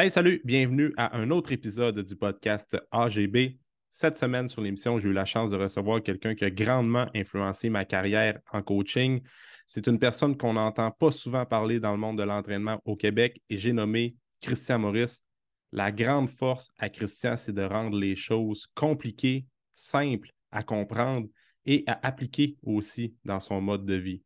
Hey, salut, bienvenue à un autre épisode du podcast AGB. Cette semaine sur l'émission, j'ai eu la chance de recevoir quelqu'un qui a grandement influencé ma carrière en coaching. C'est une personne qu'on n'entend pas souvent parler dans le monde de l'entraînement au Québec et j'ai nommé Christian Maurice. La grande force à Christian, c'est de rendre les choses compliquées, simples à comprendre et à appliquer aussi dans son mode de vie.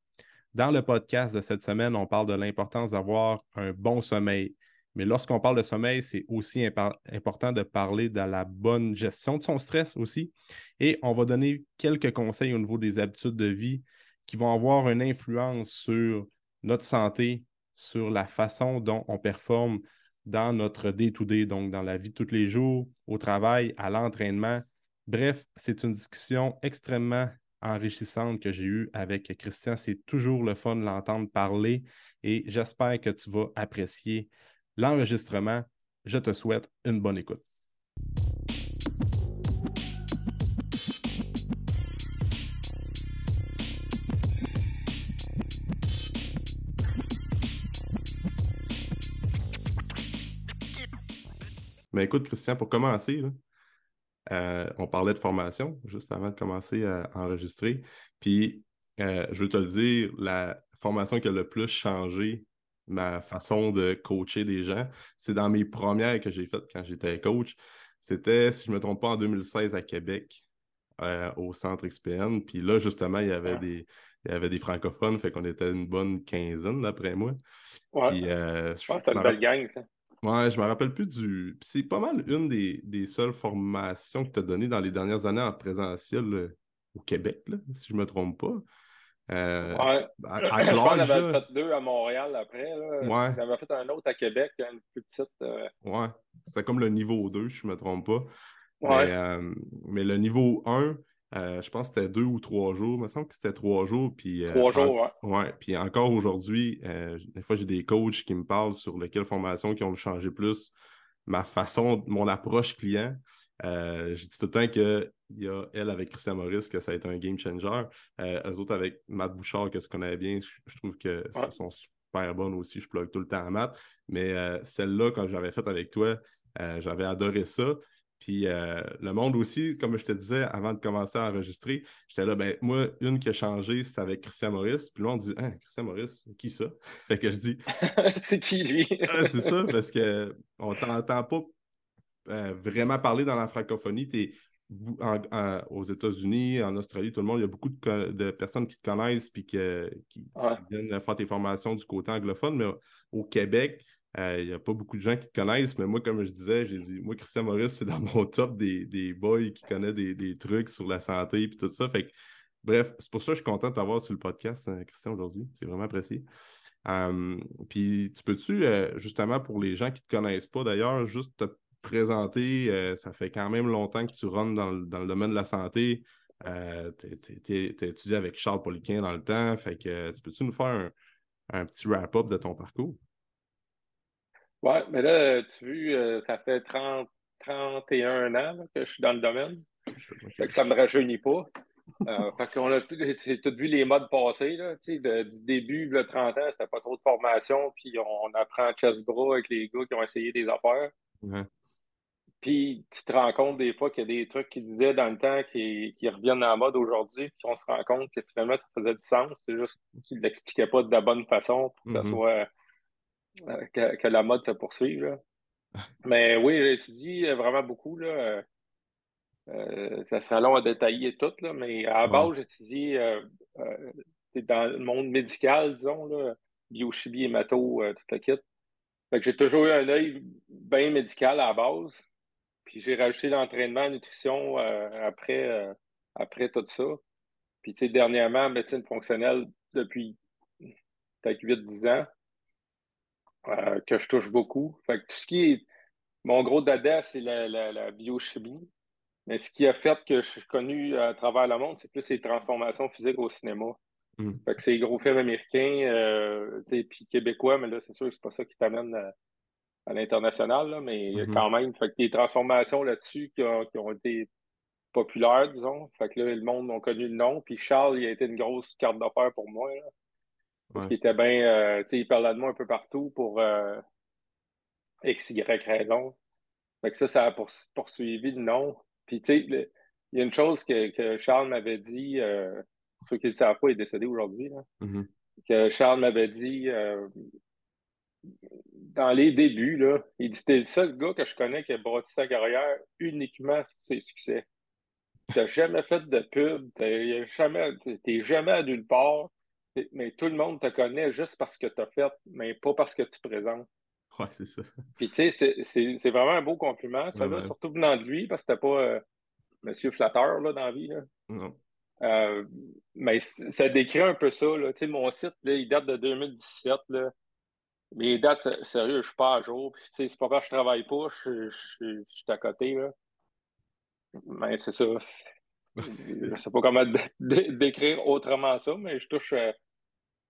Dans le podcast de cette semaine, on parle de l'importance d'avoir un bon sommeil, mais lorsqu'on parle de sommeil, c'est aussi important de parler de la bonne gestion de son stress aussi. Et on va donner quelques conseils au niveau des habitudes de vie qui vont avoir une influence sur notre santé, sur la façon dont on performe dans notre day-to-day, donc dans la vie de tous les jours, au travail, à l'entraînement. Bref, c'est une discussion extrêmement enrichissante que j'ai eue avec Christian. C'est toujours le fun de l'entendre parler et j'espère que tu vas apprécier l'enregistrement. Je te souhaite une bonne écoute. Mais écoute, Christian, pour commencer, euh, on parlait de formation juste avant de commencer à enregistrer. Puis, euh, je veux te le dire, la formation qui a le plus changé ma façon de coacher des gens. C'est dans mes premières que j'ai faites quand j'étais coach. C'était, si je ne me trompe pas, en 2016 à Québec, euh, au centre XPN. Puis là, justement, il y avait des. Il y avait des francophones, fait qu'on était une bonne quinzaine d'après moi. Ouais. Euh, je pense que c'est une belle gang, ça. Ouais, je me rappelle plus du. C'est pas mal une des, seules formations que tu as données dans les dernières années en présentiel euh, au Québec, si je ne me trompe pas. Euh, ouais. à, je pense fait deux à Montréal après. Ouais. J'avais fait un autre à Québec, une plus petite. Euh... Ouais. C'était comme le niveau 2, je ne me trompe pas. Ouais. Mais, euh, mais le niveau 1, euh, je pense que c'était deux ou trois jours. Il me semble que c'était trois jours. Puis, trois jours, ouais. ouais. Puis encore aujourd'hui, des fois, j'ai des coachs qui me parlent sur lesquelles formations qui ont changé plus ma façon, mon approche client. Euh, j'ai dit tout le temps qu'il y a elle avec Christian Maurice, que ça a été un game changer. Euh, eux autres avec Matt Bouchard, que je connais bien, je, trouve que sont super bonnes aussi. Je plug tout le temps à Matt. Mais euh, celle-là, quand j'avais faite avec toi, j'avais adoré ça. Puis le monde aussi, comme je te disais avant de commencer à enregistrer, j'étais là, ben moi, une qui a changé, c'est avec Christian Maurice. Puis là, on dit, hein, Christian Maurice, qui ça? Fait que je dis, c'est qui lui? c'est ça, parce qu'on t'entend pas euh, vraiment parler dans la francophonie, tu aux États-Unis, en Australie, tout le monde, il y a beaucoup de, personnes qui te connaissent et qui, viennent faire tes formations du côté anglophone, mais au Québec, euh, il n'y a pas beaucoup de gens qui te connaissent, mais moi, comme je disais, j'ai dit, moi, Christian Maurice, c'est dans mon top des, des boys qui connaissent des, trucs sur la santé et tout ça. Fait bref, c'est pour ça que je suis content de t'avoir sur le podcast, euh, Christian, aujourd'hui. C'est vraiment apprécié. puis, tu peux-tu, justement, pour les gens qui ne te connaissent pas d'ailleurs, juste te présenter, euh, ça fait quand même longtemps que tu runs dans le, domaine de la santé. Euh, tu as étudié avec Charles Poliquin dans le temps. Fait que tu peux-tu nous faire un, petit wrap-up de ton parcours? Oui, mais là, tu euh, ça fait 30, 31 ans que je suis dans le domaine. Fait que ça ne me rajeunit pas. fait qu'on a tout, vu les modes passés. Là, du début, le 30 ans, c'était pas trop de formation, puis on, apprend chest bras avec les gars qui ont essayé des affaires. Puis tu te rends compte des fois qu'il y a des trucs qu'ils disaient dans le temps qui, reviennent en mode aujourd'hui, puis on se rend compte que finalement ça faisait du sens. C'est juste qu'ils ne l'expliquaient pas de la bonne façon pour que ça mm-hmm. soit euh, que, la mode se poursuive. Mais oui, tu dis euh, vraiment beaucoup. Là, euh, ça serait long à détailler tout, là, mais à la base, j'étudie dans le monde médical, disons, là, biochimie, hémato, tout le kit. Fait que j'ai toujours eu un œil bien médical à la base. Puis j'ai rajouté l'entraînement, la nutrition euh, après, euh, après tout ça. Puis tu sais, dernièrement, médecine fonctionnelle depuis peut-être 8-10 ans, euh, que je touche beaucoup. Fait que tout ce qui est. Mon gros dada, c'est la, biochimie. Mais ce qui a fait que je suis connu à travers le monde, c'est plus les transformations physiques au cinéma. Mm. Fait que c'est les gros films américains, puis québécois, mais là, c'est sûr que c'est pas ça qui t'amène à l'international, mais mm-hmm. quand même, fait que des transformations là-dessus qui, ont été populaires, disons. Fait que là, le monde a connu le nom. Puis Charles, il a été une grosse carte d'affaires pour moi. Parce qu'il était bien, euh, tu sais, il parlait de moi un peu partout pour euh, X, Y raison. Fait que ça, ça a poursuivi le nom. Puis, tu sais, il y a une chose que, Charles m'avait dit, euh, ceux qui ne le savent pas, il est décédé aujourd'hui, mm-hmm. que Charles m'avait dit euh, dans les débuts, là, il dit T'es le seul gars que je connais qui a bâti sa carrière uniquement sur ses succès. Tu n'as jamais fait de pub, tu jamais, jamais à nulle part, mais tout le monde te connaît juste parce que tu as fait, mais pas parce que tu présentes. Ouais, c'est ça. Puis tu sais, c'est vraiment un beau compliment, ça, surtout venant de lui, parce que c'était pas euh, Monsieur Flatteur là, dans la vie. Là. Non. Euh, mais ça décrit un peu ça. Là. Mon site, là, il date de 2017. Là. Les dates, sérieux, je ne suis pas à jour. c'est pas parce que je travaille pas, je, suis à côté. Là. Mais c'est ça. Je sais pas comment décrire autrement ça, mais je touche, euh,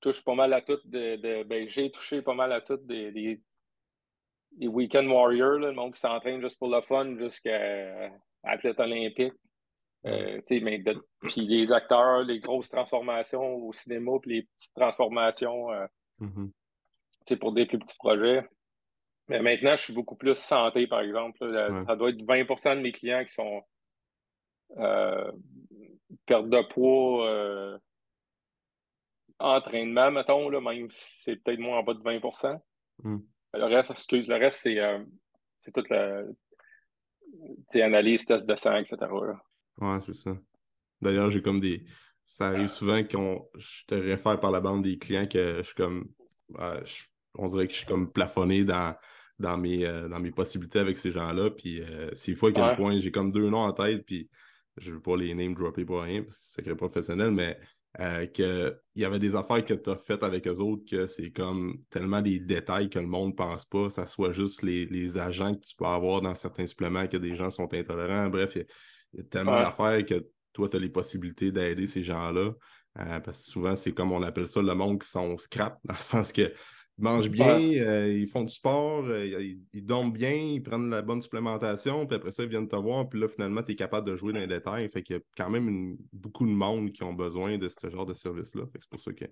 touche pas mal à tout. De, ben, j'ai touché pas mal à tout des, des, week-end warriors, le monde qui s'entraîne juste pour le fun jusqu'à athlète olympique. Euh, mais puis les acteurs, les grosses transformations au cinéma, puis les petites transformations euh, mm-hmm. Pour des plus petits projets. Mais maintenant, je suis beaucoup plus santé, par exemple. Ça doit être 20% de mes clients qui sont euh, perte de poids, euh, entraînement, mettons, là, même si c'est peut-être moins en bas de 20 mm. Le reste, excuse, le reste, c'est euh, toute la analyse, test de sang, etc. Ouais, c'est ça. D'ailleurs, j'ai comme des. Ça arrive souvent qu'on je te réfère par la bande des clients que je suis comme. On dirait que je suis comme plafonné dans, dans, mes, dans mes possibilités avec ces gens-là. Puis c'est fois à quel point j'ai comme deux noms en tête. Puis je ne veux pas les name dropper pour rien, parce que c'est secret professionnel, mais euh, qu'il y avait des affaires que tu as faites avec eux autres que c'est comme tellement des détails que le monde ne pense pas. Ça soit juste les, agents que tu peux avoir dans certains suppléments que des gens sont intolérants. Bref, il y, a tellement d'affaires que toi, tu as les possibilités d'aider ces gens-là. Euh, parce que souvent, c'est comme on appelle ça le monde qui sont scrap, dans le sens que ils mangent bien, euh, ils font du sport, euh, ils, dorment bien, ils prennent la bonne supplémentation, puis après ça, ils viennent te voir, puis là, finalement, tu es capable de jouer dans les détails. Fait qu'il y a quand même beaucoup de monde qui ont besoin de ce genre de service-là. c'est pour ça que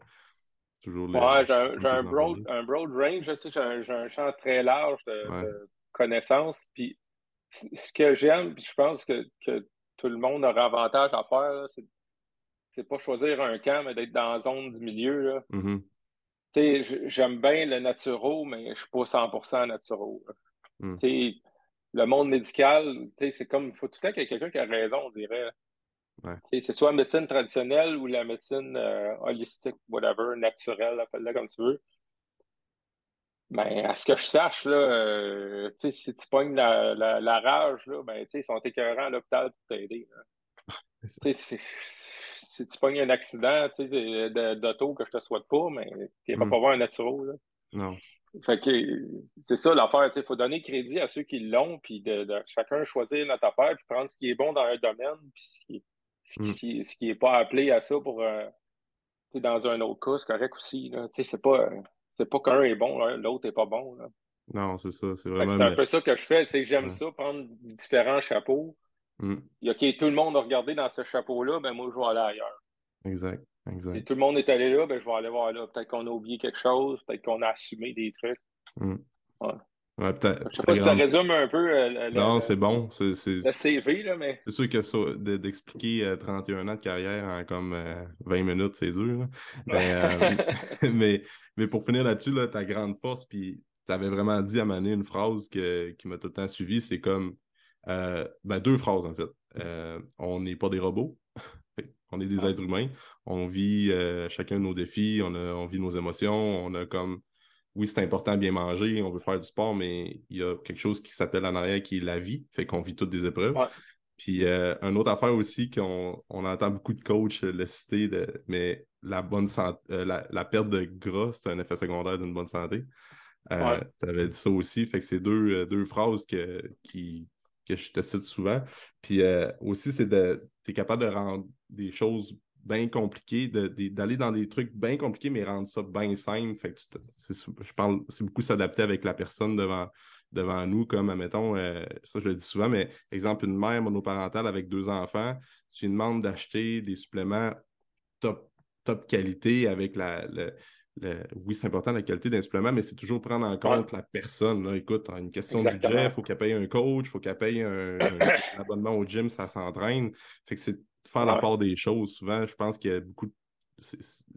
c'est toujours les, Ouais, j'ai un, broad, un, broad, range, je sais, j'ai un, champ très large de, connaissances. Puis ce que j'aime, puis je pense que, tout le monde aura avantage à faire, c'est pas choisir un camp, mais d'être dans la zone du milieu. Là. Mm-hmm j'aime bien le naturo, mais je ne suis pas 100% naturo. Hmm. Le monde médical, c'est comme, il faut tout le temps qu'il y ait quelqu'un qui a raison, on dirait. C'est soit la médecine traditionnelle ou la médecine euh, holistique, whatever, naturelle, appelle-la comme tu veux. Mais à ce que je sache, là, euh, si tu pognes la, la, rage, là, ben, ils sont écœurants à l'hôpital pour t'aider. si tu pognes un accident d'auto que je te souhaite pas, mais tu vas mm. pas voir un naturel. Non. Fait que c'est ça l'affaire. Il faut donner crédit à ceux qui l'ont, puis de, chacun choisir notre affaire, puis prendre ce qui est bon dans un domaine, puis ce qui, ce qui, est pas appelé à ça pour euh, dans un autre cas, c'est correct aussi. C'est pas, pas qu'un est bon, l'autre est pas bon. Non, c'est ça. C'est vraiment. C'est un peu ça que je fais, c'est que j'aime ça, prendre différents chapeaux, Mm. Il y a tout le monde a regardé dans ce chapeau-là, ben moi, je vais aller ailleurs. Exact, exact. Si tout le monde est allé là, ben je vais aller voir là. Peut-être qu'on a oublié quelque chose, peut-être qu'on a assumé des trucs. Mm. Ouais. Ouais, je sais pas si ça résume un peu. Euh, non, c'est bon. C'est, Le CV, là, mais. C'est sûr que d'expliquer 31 euh, ans de carrière en comme 20 euh, minutes, c'est dur. Mais, mais, pour finir là-dessus, là, ta grande force, puis tu avais vraiment dit à Mané une phrase que, qui m'a tout le temps suivi, c'est comme euh, ben, deux phrases, en fait. Euh, on n'est pas des robots. on est des êtres humains. On vit euh, chacun nos défis, on, on vit nos émotions. On a comme. Oui, c'est important de bien manger, on veut faire du sport, mais il y a quelque chose qui s'appelle en arrière qui est la vie. Fait qu'on vit toutes des épreuves. Puis une autre affaire aussi qu'on on entend beaucoup de coachs le citer, de, mais la bonne santé, la, perte de gras, c'est un effet secondaire d'une bonne santé. Tu avais dit ça aussi. Fait que c'est deux, deux phrases que, qui, que je te cite souvent. Puis euh, aussi, c'est de. Tu es capable de rendre des choses bien compliquées, d'aller dans des trucs bien compliqués, mais rendre ça bien simple. Fait que je parle, c'est beaucoup s'adapter avec la personne devant, devant nous, comme, admettons, euh, ça je le dis souvent, mais exemple, une mère monoparentale avec deux enfants, tu lui demandes d'acheter des suppléments top, top qualité avec la, oui, c'est important la qualité d'un supplément, mais c'est toujours prendre en compte la personne. Là. Écoute, une question de budget, il faut qu'elle paye un coach, il faut qu'elle paye un, abonnement au gym, ça s'entraîne. Fait que c'est faire la part des choses. Souvent, je pense qu'il y a beaucoup de...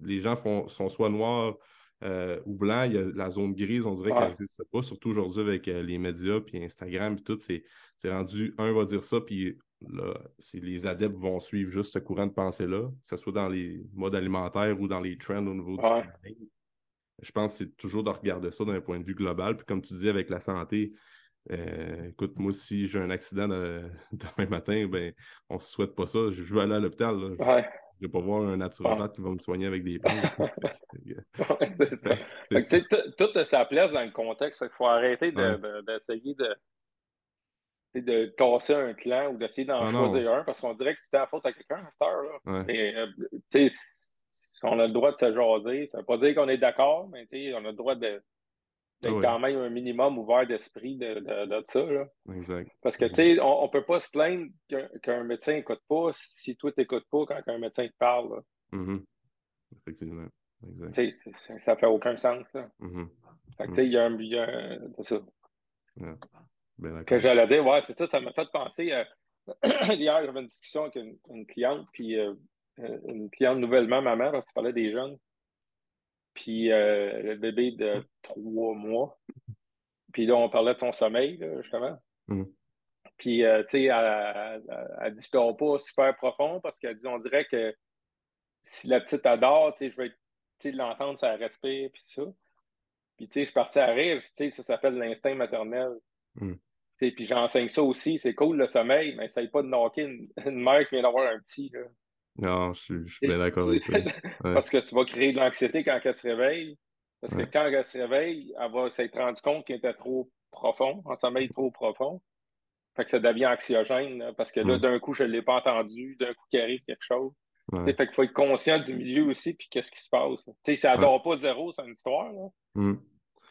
Les gens font, sont soit noirs euh, ou blancs. Il y a la zone grise, on dirait qu'elle n'existe pas, surtout aujourd'hui avec euh, les médias, puis Instagram, puis tout. C'est rendu, un va dire ça, puis là, les adeptes vont suivre juste ce courant de pensée-là, que ce soit dans les modes alimentaires ou dans les trends au niveau du Je pense que c'est toujours de regarder ça d'un point de vue global. Puis comme tu dis, avec la santé, euh, écoute, moi, si j'ai un accident demain matin, ben, on ne se souhaite pas ça. Je veux aller à l'hôpital. Je ne vais pas voir un naturopathe qui va me soigner avec des plantes. c'est ça. Tout a sa place dans le contexte. Il faut arrêter d'essayer de, de, casser un clan ou d'essayer d'en ah choisir un parce qu'on dirait que c'était la faute à quelqu'un à cette heure-là. Euh, on a le droit de se jaser. Ça ne veut pas dire qu'on est d'accord, mais on a le droit de c'est quand même un minimum ouvert d'esprit de, de, ça. Là. Exact. Parce que, tu sais, on ne peut pas se plaindre qu'un médecin n'écoute pas si toi, tu n'écoutes pas quand un médecin te parle. Mm-hmm. Effectivement. Exact. Ça, ça fait aucun sens. Là. Mm-hmm. Fait que, tu sais, il y a un. Y a, c'est ça. Yeah. Que j'allais dire, ouais, c'est ça, ça m'a fait penser. Euh, hier, j'avais une discussion avec une, cliente, puis euh, euh, une cliente nouvellement maman, parce que tu parlais des jeunes. Puis euh, le bébé de trois mois. Puis là, on parlait de son sommeil, justement. Mm. Puis, tu sais, elle, elle, dit Je dors pas super profond parce qu'elle dit On dirait que si la petite adore, tu sais, je vais l'entendre, ça respire, puis ça. Puis, tu sais, je suis parti à rire, tu sais, ça s'appelle l'instinct maternel. Mm. Puis j'enseigne ça aussi, c'est cool le sommeil, mais essaye pas de knocker une, une mère qui vient d'avoir un petit. Là. Non, je, suis bien d'accord avec toi. Parce que tu vas créer de l'anxiété quand elle se réveille. Parce que quand elle se réveille, elle va s'être rendue compte qu'elle était trop profond, un sommeil trop profond. Fait que ça devient anxiogène, parce que là, mm. d'un coup, je ne l'ai pas entendu, d'un coup, qu'il arrive quelque chose. Fait qu'il faut être conscient du milieu aussi, puis qu'est-ce qui se passe. Tu sais, ça dort pas zéro, c'est une histoire. Là. Mm.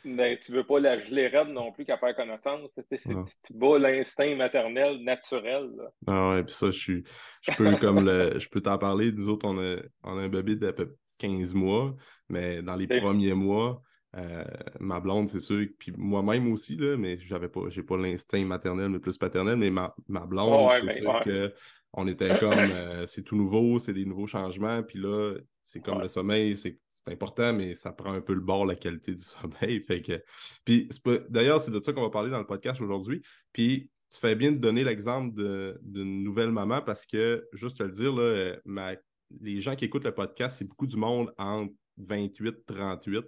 Mais tu veux pas la geler raide non plus qu'à perd connaissance. Tu bats l'instinct maternel naturel. Ah ouais, puis ça, je suis. Je peux comme le. Je peux t'en parler. Nous autres, on a, on a un bébé d'à peu 15 mois, mais dans les premiers mois, euh, ma blonde, c'est sûr, puis moi-même aussi, là, mais j'avais pas, j'ai pas l'instinct maternel, mais plus paternel, mais ma, ma blonde, c'est sûr que on était comme euh, c'est tout nouveau, c'est des nouveaux changements, puis là, c'est comme le sommeil, c'est c'est important, mais ça prend un peu le bord, la qualité du sommeil. Fait que... Puis, d'ailleurs, c'est de ça qu'on va parler dans le podcast aujourd'hui. Puis, tu fais bien de donner l'exemple d'une nouvelle maman parce que, juste te le dire, là, euh, les gens qui écoutent le podcast, c'est beaucoup du monde entre 28 et 38.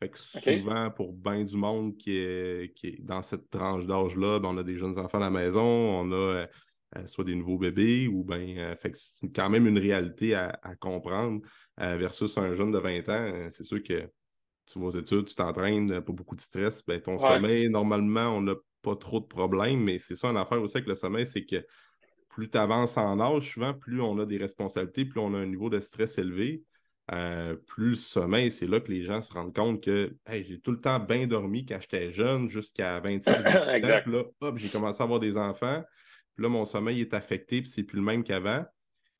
Fait que souvent, pour bien du monde qui est, qui est dans cette tranche d'âge-là, ben, on a des jeunes enfants à la maison, on a euh, soit des nouveaux bébés, ou bien, fait que c'est quand même une réalité à comprendre. Euh, versus un jeune de 20 ans, euh, c'est sûr que tu vas aux études, tu t'entraînes, pas beaucoup de stress, ben, ton sommeil, normalement, on n'a pas trop de problèmes, mais c'est ça une affaire aussi avec le sommeil, c'est que plus tu avances en âge, souvent, plus on a des responsabilités, plus on a un niveau de stress élevé. Euh, plus le sommeil, c'est là que les gens se rendent compte que j'ai tout le temps bien dormi quand j'étais jeune, jusqu'à 27 ans. Là, hop, j'ai commencé à avoir des enfants. Puis là, mon sommeil est affecté, puis c'est plus le même qu'avant.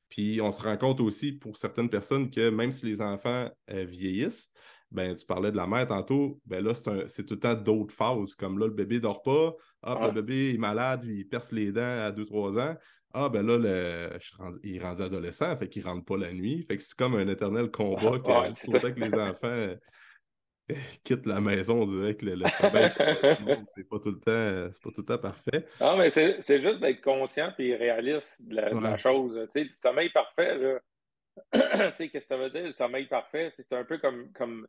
Puis on se rend compte aussi pour certaines personnes que même si les enfants euh, vieillissent, ben, tu parlais de la mère tantôt, ben là, c'est tout le temps d'autres phases. Comme là, le bébé ne dort pas, ah, le bébé est malade, il perce les dents à 2-3 ans. Ah, ben là, le, il est rendu adolescent, fait qu'il ne rentre pas la nuit. Fait que c'est comme un éternel combat que, que les enfants quitte la maison, on dirait que le, sommeil, c'est pas tout le temps, c'est pas tout le temps parfait. Non, mais c'est juste d'être conscient et réaliste de la, chose. le sommeil parfait, là, qu'est-ce que ça veut dire, le sommeil parfait? C'est un peu comme, comme,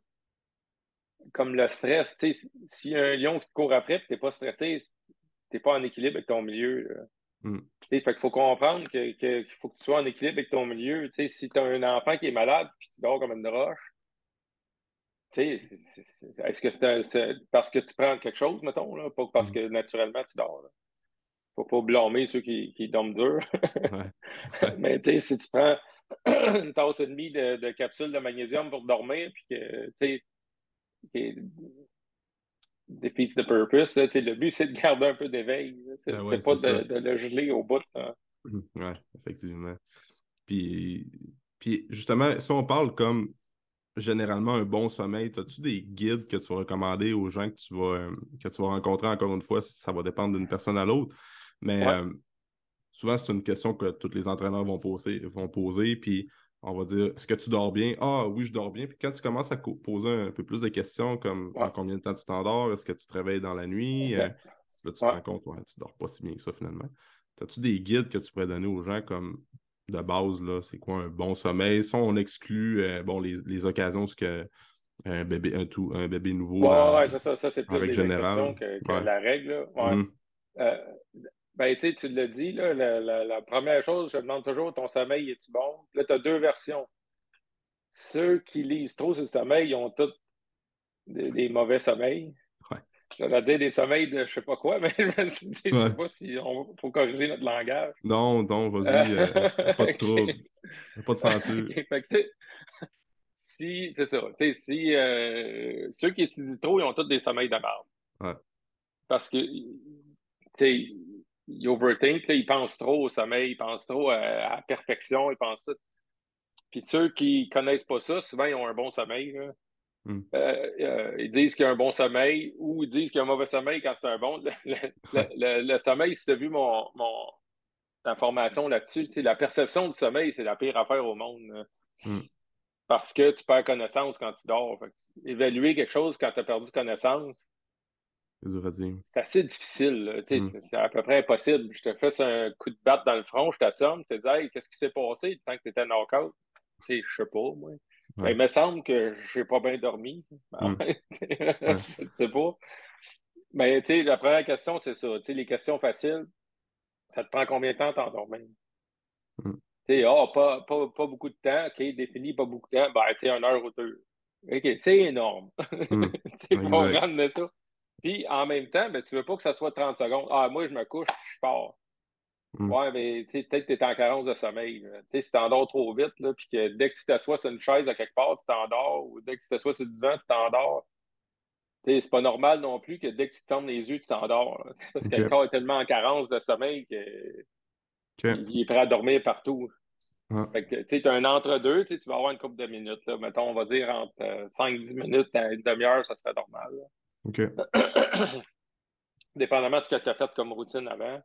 comme le stress. Si un lion te court après et tu n'es pas stressé, tu n'es pas en équilibre avec ton milieu. Mm. Fait qu'il faut comprendre qu'il faut que tu sois en équilibre avec ton milieu. si tu as un enfant qui est malade puis tu dors comme une roche, est-ce que c'est parce que tu prends quelque chose, mettons, là, pas parce mm. que naturellement tu dors? Là. Faut pas blâmer ceux qui, qui dorment dur. Mais tu sais, si tu prends une tasse et demie de, de capsules de magnésium pour dormir, puis que, tu sais, défeats the purpose, là, le but, c'est de garder un peu d'éveil. C'est ben pas de, de, le geler au bout. Oui, effectivement. Puis, puis justement, si on parle comme généralement un bon sommeil? As-tu des guides que tu vas recommander aux gens que tu vas, euh, que tu vas rencontrer? Encore une fois, ça va dépendre d'une personne à l'autre. Mais euh, souvent, c'est une question que tous les entraîneurs vont poser, vont poser. Puis on va dire Est-ce que tu dors bien? Ah oui, je dors bien. Puis quand tu commences à poser un peu plus de questions comme en combien de temps tu t'endors? Est-ce que tu te réveilles dans la nuit? Euh, là, tu te rends compte, ouais, tu dors pas si bien que ça finalement. As-tu des guides que tu pourrais donner aux gens comme de base, là, c'est quoi un bon sommeil? Si on exclut euh, bon, les, occasions où que un bébé, un, tout, un bébé nouveau. Ouais, ça, ça, c'est plus les général. que, la règle. Ouais. Mm. Euh, ben, tu sais, tu l'as dit, là, la, première chose, je demande toujours ton sommeil, est-tu bon? Là, tu as deux versions. Ceux qui lisent trop sur le sommeil, ils ont tous des, mauvais sommeils. Vais dire des sommeils de je sais pas quoi, mais je ne sais pas si on faut corriger notre langage. Non, non, vas-y, euh, pas de trouble. Pas de censure. si, c'est ça. Si euh, ceux qui étudient trop, ils ont tous des sommeils de merde. Ouais. Parce que ils overthink, ils pensent trop au sommeil, ils pensent trop à, la perfection, ils pensent tout. Puis ceux qui connaissent pas ça, souvent, ils ont un bon sommeil. Hmm. Euh, euh, ils disent qu'il y a un bon sommeil ou ils disent qu'il y a un mauvais sommeil quand c'est un bon. Le, sommeil, si tu as vu mon, mon information là-dessus, la perception du sommeil, c'est la pire affaire au monde. Hmm. Parce que tu perds connaissance quand tu dors. évaluer quelque chose quand tu as perdu connaissance, c'est assez difficile. Mm. C'est à peu près impossible. Je te fais un coup de batte dans le front, je t'assomme, je te dis hey, qu'est-ce qui s'est passé tant que tu étais knockout? Je sais pas, moi. Ben, il me semble que j'ai pas bien dormi. Mm. je ne sais pas. Mais la première question, c'est ça. les questions faciles, ça te prend combien de temps t'endormir? Mm. Oh, pas, pas, pas, beaucoup de temps, OK, défini pas beaucoup de temps, ben, tu une heure ou deux. OK, c'est énorme. Mm. on de ça. Puis en même temps, ben, tu veux pas que ça soit 30 secondes. Ah, moi, je me couche, je pars. Hmm. Ouais, mais peut-être que tu es en carence de sommeil. Si tu t'endors trop vite, puis que dès que tu t'assois sur une chaise à quelque part, tu t'endors, ou dès que tu t'assois sur le divan, tu t'endors. C'est pas normal non plus que dès que tu tournes les yeux, tu t'endors. Parce que le corps est tellement en carence de sommeil qu'il est prêt à dormir partout. tu as un entre-deux, tu vas avoir une couple de minutes. Là. Mettons, on va dire entre 5-10 euh, minutes à une demi-heure, ça serait normal. OK. Dépendamment de ce que tu as fait comme routine avant.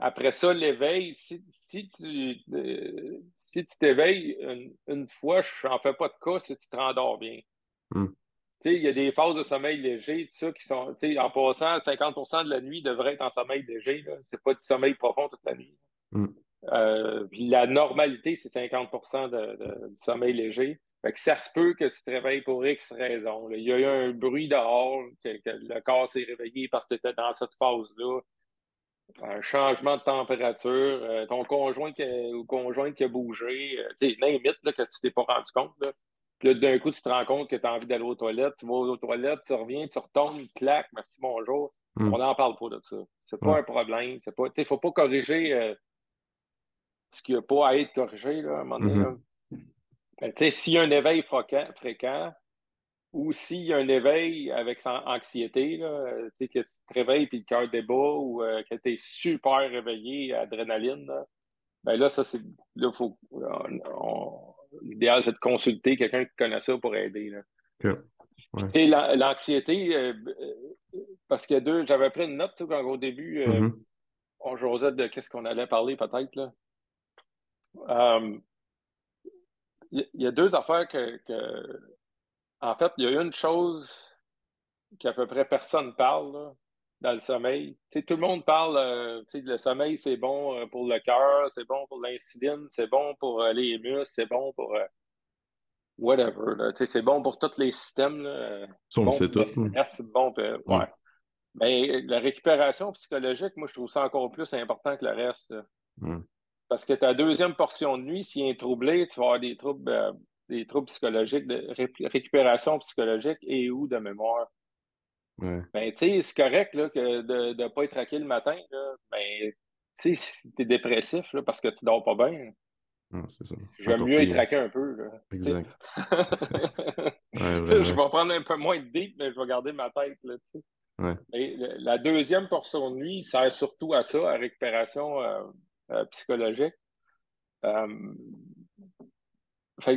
Après ça, l'éveil, si, si, tu euh, si tu t'éveilles une, fois, je n'en fais pas de cas si tu te rendors bien. Hmm. Il y a des phases de sommeil léger, ça, qui sont, en passant, 50% de la nuit devrait être en sommeil léger. Ce n'est pas du sommeil profond toute la nuit. Hmm. Euh, puis la normalité, c'est 50 de, du sommeil léger. Fait que ça se peut que tu te réveilles pour X raison. Il y a eu un bruit dehors, que, le corps s'est réveillé parce que tu étais dans cette phase-là. Un changement de température, euh, ton conjoint qui, ou conjointe qui a bougé, euh, tu sais, limite que tu t'es pas rendu compte. Là. Puis d'un coup, tu te rends compte que tu as envie d'aller aux toilettes, tu vas aux toilettes, tu reviens, tu retombes, claque, merci, bonjour. Hmm. On n'en parle pas de ça. C'est pas un problème. C'est pas, il ne faut pas corriger euh, ce qui n'a pas à être corrigé là, à un moment donné. Ben, s'il y a un éveil fréquent, ou s'il y a un éveil avec anxiété, là, que tu te réveilles et le cœur débat ou euh, que tu es super réveillé, adrénaline, là, ben là, ça, c'est. Là, faut. L'idéal, c'est de consulter quelqu'un qui connaît ça pour aider. L'anxiété, euh, euh, parce qu'il y a deux. J'avais pris une note quand au début, mm-hmm. on j'osais de qu'est-ce qu'on allait parler peut-être. là il y, a deux affaires que, En fait, il y a une chose qu'à peu près personne parle dans le sommeil. tout le monde parle, euh, le sommeil, c'est bon euh, pour le cœur, c'est bon pour l'insuline, c'est bon pour euh, les muscles, c'est bon pour whatever. C'est bon pour tous les systèmes. Là. bon c'est tout. C'est bon ouais. Mais la récupération psychologique, moi, je trouve ça encore plus important que le reste. Parce que ta deuxième portion de nuit, s'il est troublé, tu vas avoir des troubles, euh, des troubles psychologiques, de récupération psychologique et ou de mémoire. Ouais. Ben, tu sais, c'est correct là, que de ne pas être traqué le matin, là, ben, tu sais, si tu es dépressif là, parce que tu dors pas bien. c'est ça. J'aime mieux être traqué un peu. Là, exact. je vais prendre un peu moins de deep, mais je vais garder ma tête. Là, ouais. la deuxième portion de nuit sert surtout à ça, à récupération. Euh, euh, psychologique. Euh,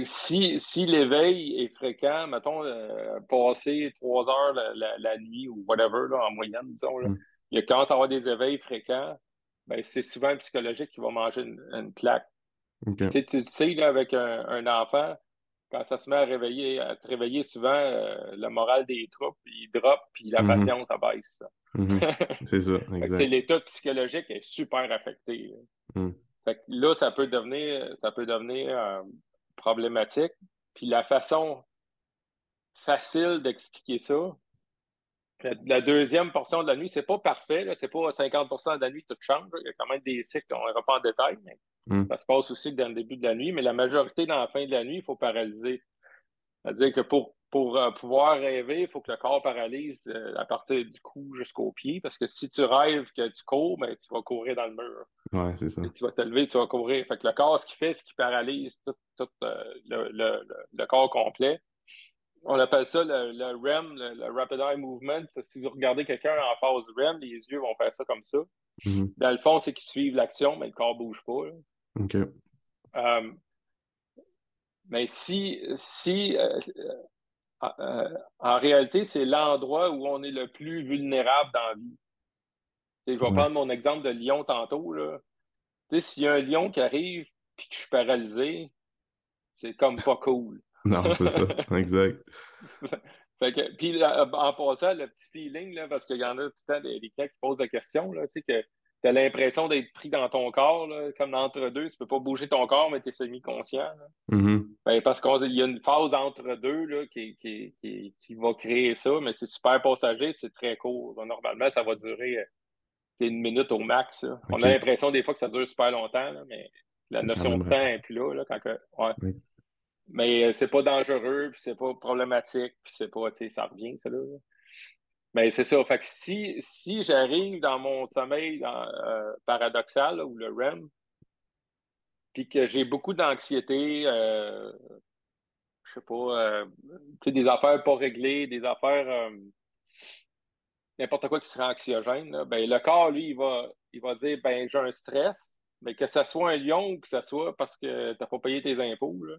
si, si l'éveil est fréquent, mettons, euh, passer trois heures la, nuit ou whatever, là, en moyenne, disons, là, mm. il commence à avoir des éveils fréquents, ben, c'est souvent psychologique qui va manger une, une claque. Tu sais, là, avec un, enfant, quand ça se met à réveiller, à te réveiller souvent, euh, le moral des troupes, il drop, puis la mm-hmm. patience, ça baisse. Mm-hmm. C'est ça, exact. L'état psychologique est super affecté. Mm. là, ça peut devenir, ça peut devenir euh, problématique. Puis la façon facile d'expliquer ça, la, deuxième portion de la nuit, c'est pas parfait, c'est pas 50% de la nuit tout change. Il y a quand même des cycles, on n'ira pas en détail, mais hmm. ça se passe aussi dans le début de la nuit. Mais la majorité dans la fin de la nuit, il faut paralyser. C'est-à-dire que pour, pour euh, pouvoir rêver, il faut que le corps paralyse euh, à partir du cou jusqu'au pied. Parce que si tu rêves que tu cours, ben, tu vas courir dans le mur. Ouais, c'est ça. tu vas te lever, tu vas courir. Fait que le corps, ce qu'il fait, c'est qu'il paralyse tout, euh, le, le, corps complet. On appelle ça le, REM, le, Rapid Eye Movement. Si vous regardez quelqu'un en phase REM, les yeux vont faire ça comme ça. Mm-hmm. Dans le fond, c'est qu'ils suivent l'action, mais le corps ne bouge pas. OK. mais si, si euh, en réalité, c'est l'endroit où on est le plus vulnérable dans la vie. je vais prendre mon exemple de lion tantôt. S'il y a un lion qui arrive et que je suis paralysé, c'est comme pas cool. non, c'est ça, exact. puis en passant, le petit feeling, là, parce qu'il y en a tout le temps des, des qui posent la question, là, que tu as l'impression d'être pris dans ton corps, comme entre deux. Tu peux pas bouger ton corps, mais tu es semi-conscient. Mm-hmm. Ben, parce qu'il y a une phase entre deux là, qui, qui, qui, va créer ça, mais c'est super passager, c'est très court. Normalement, ça va durer euh, une minute au max. On a l'impression des fois que ça dure super longtemps, mais la notion de temps n'est plus là. quand que, ouais. Mais euh, c'est pas dangereux, puis c'est pas problématique, puis c'est pas, ça revient, ça là. Mais c'est ça. Fait que si, si j'arrive dans mon sommeil euh, paradoxal ou le REM, puis que j'ai beaucoup d'anxiété, euh, je sais pas, euh, des affaires pas réglées, des affaires euh, n'importe quoi qui serait anxiogène, ben, le corps, lui, il va, il va dire ben j'ai un stress, mais que ce soit un lion ou que ce soit parce que tu n'as pas payé tes impôts, là,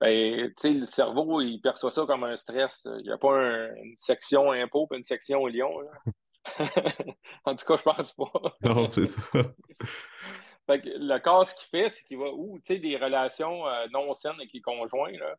ben, le cerveau, il perçoit ça comme un stress. Il n'y a pas une section impôt et une section lion. en tout cas, je pense pas. non, c'est ça. le corps, ce qu'il fait, c'est qu'il va, ou, tu sais, des relations euh, non saines avec les conjoints, là.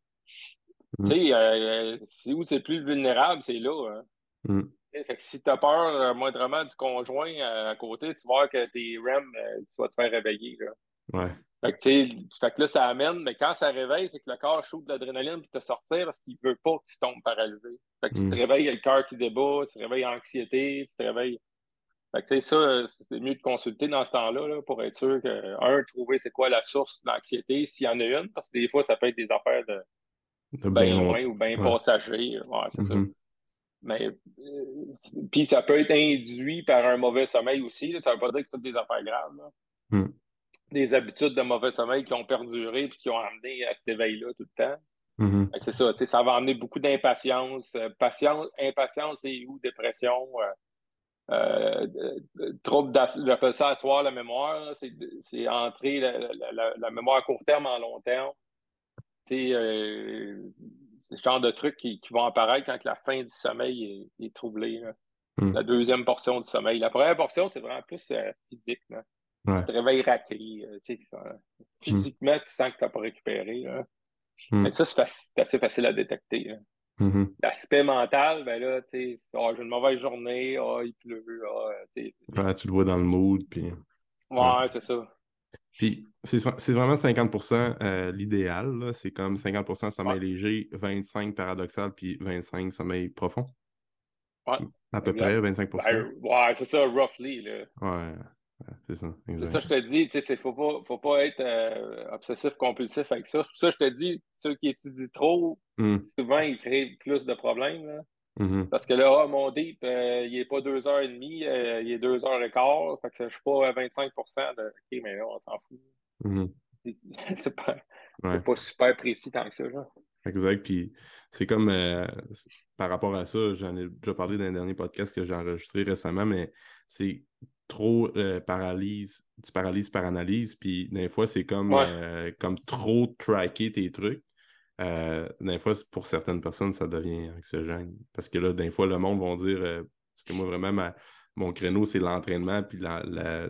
Mm. Tu sais, euh, euh, où c'est plus vulnérable, c'est là. Hein. Mm. Fait que si tu as peur moindrement du conjoint à côté, tu vois que tes REM, tu vas te faire réveiller. Là. Ouais. Fait que, là, ça amène, mais quand ça réveille, c'est que le corps shoot de l'adrénaline pour te sortir parce qu'il veut pas que tu tombes paralysé. Fait que tu te mm. réveilles, le cœur qui débat, tu te réveilles anxiété, tu te réveilles. Fait que ça, c'est mieux de consulter dans ce temps-là pour être sûr que, un, trouver c'est quoi la source d'anxiété, s'il y en a une, parce que des fois, ça peut être des affaires de, de bien loin ou bien passager. Ouais, c'est ça. Mm-hmm. Mais euh, puis ça peut être induit par un mauvais sommeil aussi. Ça veut pas dire que c'est des affaires graves. Mm des habitudes de mauvais sommeil qui ont perduré et qui ont amené à cet éveil-là tout le temps. Mm-hmm. C'est ça, ça va amener beaucoup d'impatience. Euh, patience, impatience et ou dépression. Euh, euh, trouble j'appelle ça asseoir la mémoire, c'est entrer la, mémoire à court terme en long terme. c'est ce genre de trucs qui, vont apparaître quand la fin du sommeil est, troublée. Mm. La deuxième portion du sommeil. La première portion, c'est vraiment plus physique. Tu te réveilles raqué. Euh, physiquement, tu sens que tu n'as pas récupéré. Hmm. Mais ça, c'est assez facile à détecter. Mm-hmm. L'aspect mental, ben là, tu sais, oh, j'ai une mauvaise journée, oh, il pleut. Oh, tu le vois dans le mood. Puis... Ouais, c'est ça. Puis c'est vraiment 50% euh, l'idéal. C'est comme 50% sommeil léger, 25% paradoxal, puis 25% sommeil profond. Ouais. À peu près, 25% ben, Ouais, c'est ça, roughly. Là. Ouais c'est ça. C'est ça, je te dis, il ne faut pas, faut pas être euh, obsessif-compulsif avec ça. C'est pour ça, je te dis, ceux qui étudient trop, hmm. souvent, ils créent plus de problèmes. Mm-hmm. Parce que là, ah, mon deep, euh, il n'est pas 2h30, euh, il est 2h15. Fait que je ne suis pas à 25 de OK, mais là, on s'en fout. Mm-hmm. c'est pas, pas, super précis tant que ça. Exact. Puis c'est comme par rapport à ça, j'en ai déjà parlé dans un dernier podcast que j'ai enregistré récemment, mais c'est trop euh, paralyse, tu paralyses par analyse, puis des fois, c'est comme, euh, comme trop tracker tes trucs. Euh, des fois, pour certaines personnes, ça devient anxiogène. Parce que là, des fois, le monde va dire parce que moi, vraiment, mon créneau, c'est l'entraînement, puis la,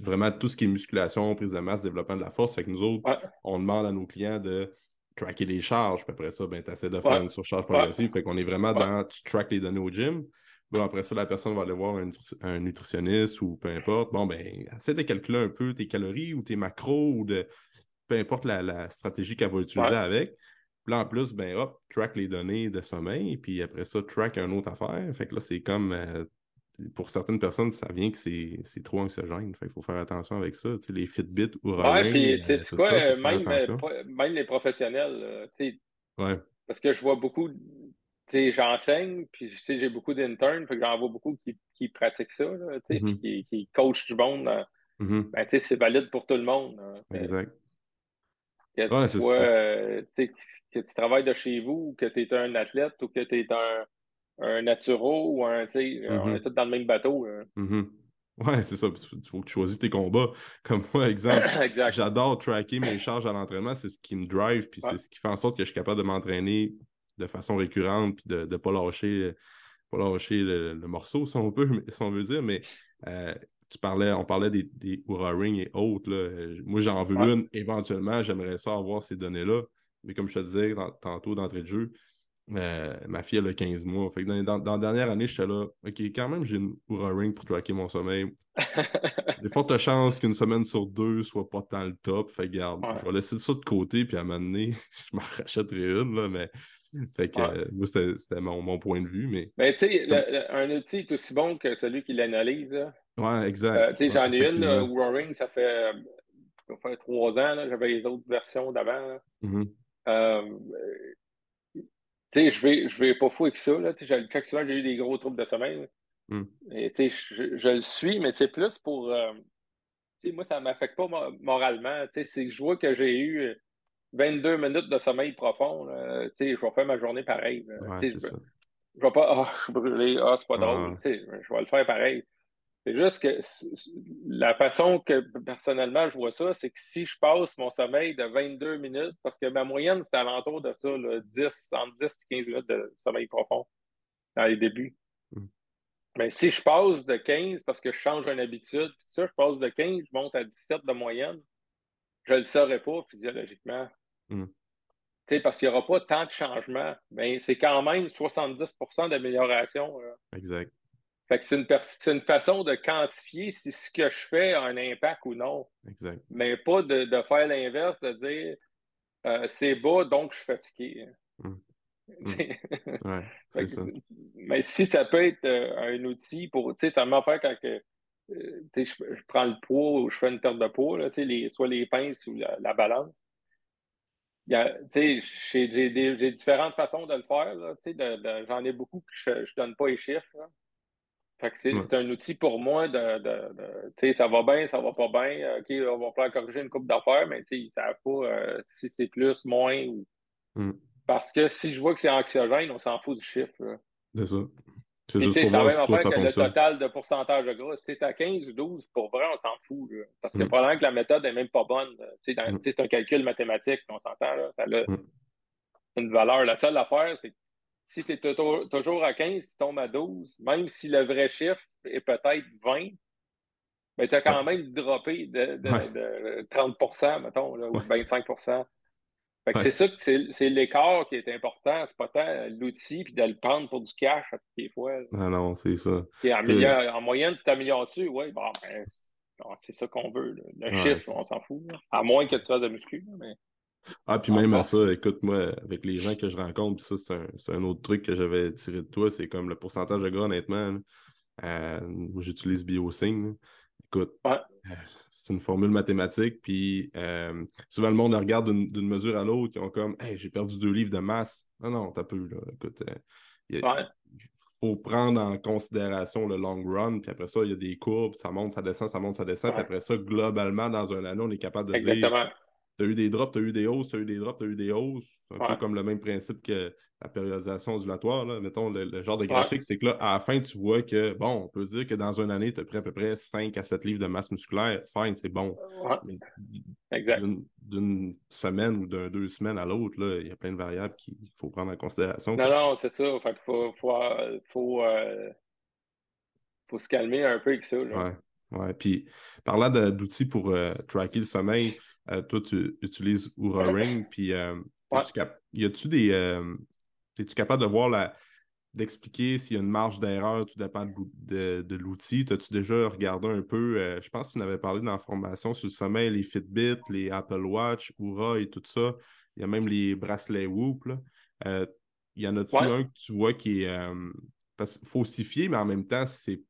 vraiment tout ce qui est musculation, prise de masse, développement de la force. Fait que nous autres, on demande à nos clients de tracker les charges. Puis après ça, ben, tu essaies de faire une surcharge progressive. Fait qu'on est vraiment dans tu track les données au gym. Bon, après ça, la personne va aller voir un, nutritionniste ou peu importe. Bon, ben, essaie de calculer un peu tes calories ou tes macros ou de peu importe la, stratégie qu'elle va utiliser avec. Puis là, en plus, ben hop, track les données de sommeil, puis après ça, track une autre affaire. Fait que là, c'est comme euh, pour certaines personnes, ça vient que c'est trop anxiogène. Fait qu'il faut faire attention avec ça. Tu sais, les Fitbit ou Ouais, puis tu sais quoi, même, même, les professionnels, tu sais, ouais. parce que je vois beaucoup, j'enseigne, puis j'ai beaucoup d'internes, que j'en vois beaucoup qui, qui pratiquent ça, tu sais, puis mm-hmm. qui, qui coachent du monde. Mm-hmm. Ben, tu sais, c'est valide pour tout le monde. exact. Que, tu sois, euh, que tu travailles de chez vous, ou que tu es un athlète, ou que tu es un, un naturo, ou un. sais, On mm-hmm. est tous dans le même bateau. Mm-hmm. Ouais, c'est ça. Il faut que tu choisisses tes combats. Comme moi, exemple, j'adore tracker mes charges à l'entraînement. C'est ce qui me drive, puis c'est ce qui fait en sorte que je suis capable de m'entraîner de façon récurrente, puis de ne pas lâcher, pas lâcher le, morceau, si on, peut, si on veut dire. Mais euh, tu parlais, on parlait des, des Ring et autres. Moi, j'en veux une. Éventuellement, j'aimerais ça avoir ces données-là. Mais comme je te disais tantôt d'entrée de jeu, euh, ma fille, elle a 15 mois. Fait dans, la dernière année, j'étais là. OK, quand même, j'ai une Oura Ring pour tracker mon sommeil. Il y a fortes chances qu'une semaine sur deux soit pas tant le top. Fait garde, je vais laisser ça de côté, puis à un moment donné, je m'en rachèterai une, là, mais. Fait que moi, c'était mon, point de vue. Mais, mais tu sais, un outil est aussi bon que celui qui l'analyse. Ouais, exact. Euh, j'en ai une, euh, Roaring, ça fait, ça fait trois ans. J'avais les autres versions d'avant. Mm-hmm. Euh, je vais, je vais pas fou avec ça. Là, chaque soir, j'ai eu des gros troubles de sommeil. Mm. Et, je, je, le suis, mais c'est plus pour. moi, ça ne m'affecte pas moralement. C'est que je vois que j'ai eu 22 minutes de sommeil profond. je vais faire ma journée pareil. Ouais, je, ne vais pas, ah, je suis brûlé, ah, c'est pas drôle. Je vais le faire pareil. C'est juste que la façon que personnellement je vois ça, c'est que si je passe mon sommeil de 22 minutes, parce que ma moyenne, c'est alentour de ça, 10, entre 10 et 15 minutes de sommeil profond dans les débuts. Mais mm. ben, si je passe de 15 parce que je change une habitude, puis ça, je passe de 15, je monte à 17 de moyenne, je ne le saurais pas physiologiquement. Mm. Parce qu'il n'y aura pas tant de changements. Mais ben, c'est quand même 70% d'amélioration. Exact c'est une, façon de quantifier si ce que je fais a un impact ou non. Exact. Mais pas de, faire l'inverse, de dire euh, c'est bas, donc je suis fatigué. Hum. Hum. c'est ça. Mais si ça peut être euh, un outil pour. Tu sais, ça m'a fait quand que, euh, je, prends le poids ou je fais une perte de poids, là, les, soit les pinces ou la, balance. J'ai différentes façons de le faire. J'en ai beaucoup que je ne donne pas les chiffres c'est un outil pour moi de, tu sais, ça va bien, ça va pas bien. OK, on va pouvoir corriger une coupe d'affaires, mais tu sais, ils savent pas euh, si c'est plus, moins. Ou... Hmm. Parce que si je vois que c'est anxiogène, on s'en fout du chiffre. C'est ça. C'est juste pour voir si ça Le total de pourcentage de gras, si c'est à 15 ou 12, pour vrai, on s'en fout. Parce que hmm. probablement que la méthode n'est même pas bonne. Hmm. C'est un calcul mathématique, on s'entend. Ça a une valeur. La seule affaire, c'est si tu es toujours à 15, tu tombes à 12, même si le vrai chiffre est peut-être 20, mais tu as quand même droppé de, 30% mettons, ou 25 C'est ça que c'est l'écart qui est important. C'est pas tant l'outil puis de le prendre pour du cash à toutes les fois. Non, non, c'est ça. en, moyenne, tu t'améliores dessus, oui, bon, ben, c'est ça qu'on veut. Le chiffre, on s'en fout. À moins que tu fasses de muscu. Mais... Ah, puis même à ça, écoute, moi, avec les gens que je rencontre, ça, c'est un, autre truc que j'avais tiré de toi, c'est comme le pourcentage de gras, honnêtement. Euh, j'utilise BioSync. Écoute, euh, c'est une formule mathématique, puis euh, souvent le monde regarde d'une mesure à l'autre, ils ont comme Hey, j'ai perdu deux livres de masse. Non, non, t'as peu, là. Écoute, il faut prendre en considération le long run, puis après ça, il y a des courbes, ça monte, ça descend, ça monte, ça descend, puis après ça, globalement, dans un anneau, on est capable de dire tu as eu des drops, tu as eu des hausses, tu as eu des drops, tu as eu des hausses. C'est un peu comme le même principe que la périodisation ondulatoire. Là. Mettons, le, genre de graphique, c'est que là, à la fin, tu vois que, bon, on peut dire que dans une année, tu as pris à peu près 5 à 7 livres de masse musculaire. Fine, c'est bon. exact. D'une semaine ou d'un deux semaines à l'autre, il y a plein de variables qu'il faut prendre en considération. Non, non, c'est ça. Fait faut, faut, faut, euh, faut, se calmer un peu avec ça. Là. Ouais. Puis, parlant d'outils pour euh, tracker le sommeil, euh, toi, tu utilises Oura Ring, puis y a-tu des. Euh, es-tu capable de voir la d'expliquer s'il y a une marge d'erreur, tout dépend de, l'outil? As-tu déjà regardé un peu, euh, je pense que tu avais parlé d'informations sur le sommeil, les Fitbit, les Apple Watch, Oura et tout ça. Il y a même les bracelets Whoop. Euh, il y en a-tu un que tu vois qui est parce mais en même temps, c'est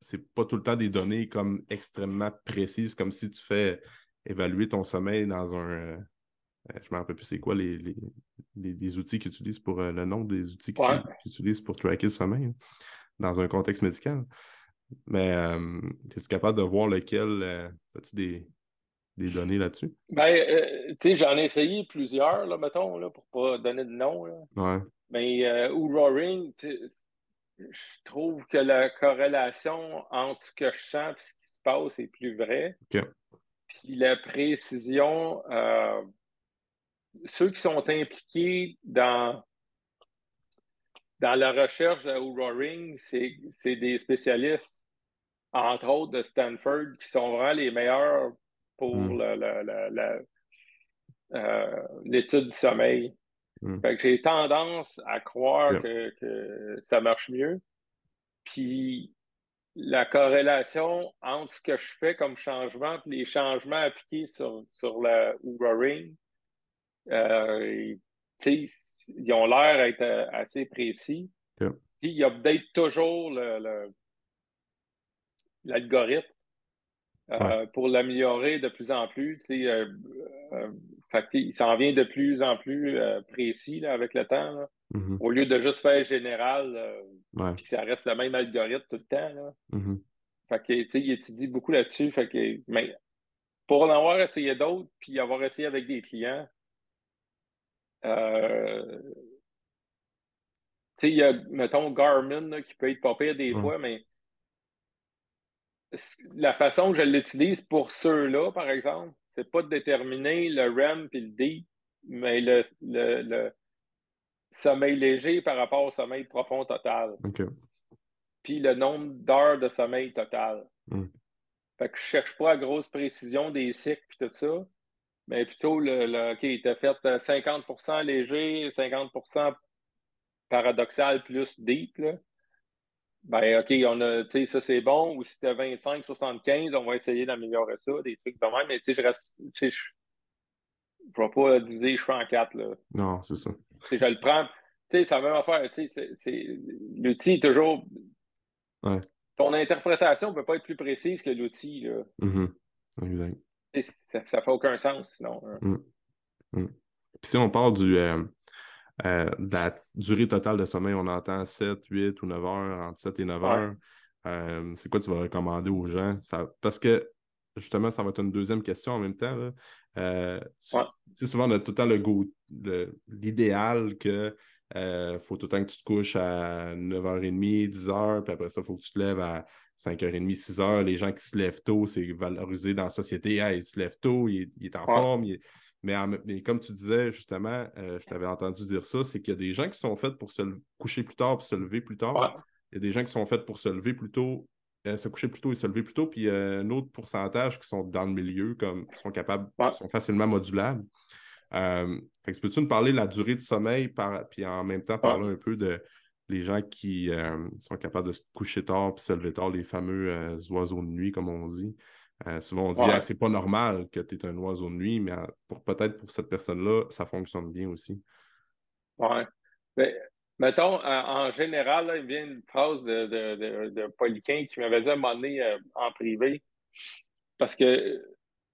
c'est pas tout le temps des données comme extrêmement précises, comme si tu fais évaluer ton sommeil dans un, euh, je ne me rappelle plus c'est quoi les, les, outils qu'ils utilisent pour euh, le nom des outils qu'ils utilisent pour tracker le sommeil hein, dans un contexte médical. Mais euh, es-tu capable de voir lequel as-tu des, données là-dessus? Ben, tu sais, j'en ai essayé plusieurs, là, mettons, là, pour ne pas donner de nom. Ouais. Mais ou Roaring, je trouve que la corrélation entre ce que je sens et ce qui se passe est plus vraie. Puis la précision, ceux qui sont impliqués dans, dans la recherche de Roaring, c'est des spécialistes, entre autres de Stanford, qui sont vraiment les meilleurs pour hmm. euh, l'étude du sommeil. Hmm. j'ai tendance à croire que, ça marche mieux. Puis la corrélation entre ce que je fais comme changement et les changements appliqués sur, sur la Ring, euh, ils ont l'air d'être euh, assez précis. Puis il update toujours l'algorithme euh, pour l'améliorer de plus en plus. il s'en vient de plus en plus précis avec le temps. Mm-hmm. Au lieu de juste faire général, puis que ça reste le même algorithme tout le temps. Mm-hmm. Fait que, il étudie beaucoup là-dessus. Fait que, mais pour en avoir essayé d'autres, puis avoir essayé avec des clients, euh, il y a, mettons, Garmin qui peut être pas pire des fois, mais la façon que je l'utilise pour ceux-là, par exemple, c'est pas de déterminer le REM et le D, mais le, le, sommeil léger par rapport au sommeil profond total. Puis le nombre d'heures de sommeil total. Hmm. Fait que je cherche pas à grosse précision des cycles et tout ça mais plutôt, le, OK, il était fait 50% euh, léger, 50% paradoxal plus deep. Là. Ben, OK, on a, tu sais, ça c'est bon. Ou si c'était 25, 75, on va essayer d'améliorer ça, des trucs de même. Mais tu sais, je reste, je ne vais pas diviser les cheveux en quatre. Là. Non, c'est ça. je le prends. Tu sais, c'est la même affaire. Tu sais, l'outil est toujours. Ouais. Ton interprétation ne peut pas être plus précise que l'outil. Mm-hmm. Exact ça ne fait aucun sens sinon. Hein. Mm. Mm. Puis si on parle du, euh, euh, de la durée totale de sommeil, on entend 7, 8 ou 9 heures, entre 7 et 9 heures. Euh, c'est quoi tu vas recommander aux gens? parce que justement, ça va être une deuxième question en même temps. Là. souvent, on a tout le temps le goût, l'idéal que faut tout le temps que tu te couches à 9h30, 10h, puis après ça, il faut que tu te lèves à 5h30, 6h, les gens qui se lèvent tôt, c'est valorisé dans la société. il se lève tôt, il, est en forme. Mais, comme tu disais, justement, euh, je t'avais entendu dire ça, c'est qu'il y a des gens qui sont faits pour se coucher plus tard et se lever plus tard. Il y a des gens qui sont faits pour se lever plus tôt, euh, se coucher plus tôt et se lever plus tôt. Puis a un autre pourcentage qui sont dans le milieu, comme qui sont capables, sont facilement modulables. Euh, peux-tu nous parler de la durée de sommeil, par, puis en même temps parler un peu de les gens qui euh, sont capables de se coucher tard et se lever tard, les fameux euh, oiseaux de nuit, comme on dit? Euh, souvent, on dit ah, c'est pas normal que tu es un oiseau de nuit, mais pour peut-être pour cette personne-là, ça fonctionne bien aussi. Oui. Mettons, en général, il vient une phrase de, de, de, Poliquin qui m'avait dit à un moment donné en privé, parce que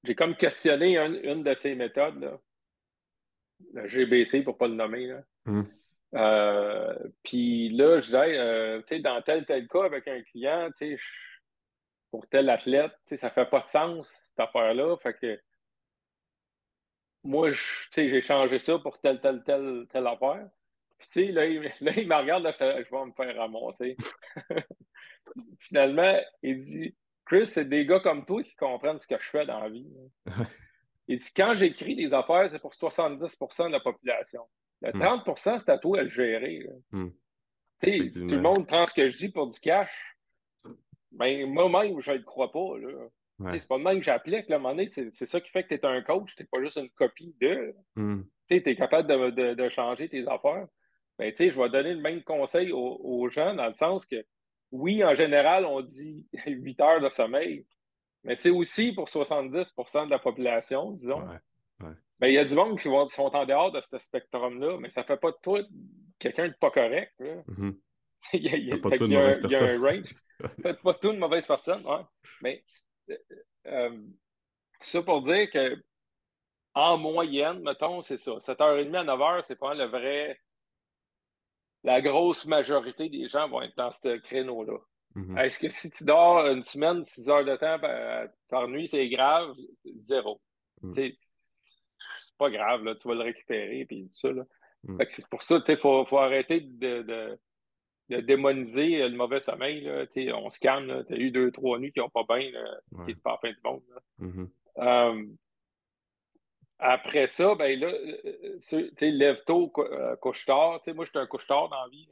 j'ai comme questionné une de ses méthodes, là, le GBC pour ne pas le nommer. Là. Hum. Euh, puis là, je dis, euh, tu sais, dans tel tel cas avec un client, tu sais, pour tel athlète, tu sais, ça fait pas de sens, cette affaire-là. Fait que moi, j'ai changé ça pour telle, telle, telle, telle affaire. Puis, tu sais, là, il, me regarde, là, je, vais me faire ramasser. Finalement, il dit Chris, c'est des gars comme toi qui comprennent ce que je fais dans la vie. il dit Quand j'écris des affaires, c'est pour 70% de la population. Le 30% hmm. c'est à toi de le gérer. Hmm. Tu sais, tout le monde prend ce que je dis pour du cash. Ben, moi-même, je ne le crois pas. Là. C'est pas le même que j'applique. À un moment donné, c'est ça qui fait que tu es un coach. Tu n'es pas juste une copie de. Hmm. Tu es capable de, changer tes affaires. Ben, je vais donner le même conseil aux, gens dans le sens que, oui, en général, on dit 8 heures de sommeil, mais c'est aussi pour 70% de la population, disons. Ben, il y a du monde qui, sont en dehors de ce spectrum-là, mais ça ne fait pas de toi quelqu'un de pas correct. Mm-hmm. il, y a, il, y a, pas il, y a, il y a un range. Faites pas tout de mauvaise personne. Ouais. Mais euh, ça pour dire que en moyenne, mettons, c'est ça. 7h30 à 9h, c'est pas le vrai. La grosse majorité des gens vont être dans ce créneau-là. Mm-hmm. Est-ce que si tu dors une semaine, 6 heures de temps par, nuit, c'est grave? Zéro. Mm. C'est pas grave, là, tu vas le récupérer puis tout ça. Mm. C'est pour ça, il faut, faut, arrêter de, de démoniser le mauvais sommeil. Là, on se calme. Tu as eu deux, trois nuits qui n'ont pas bien. qui pas la fin du monde. Mm-hmm. Euh, après ça, ben là, euh, lève tôt, euh, couche tard. moi, je suis un couche tard dans la vie.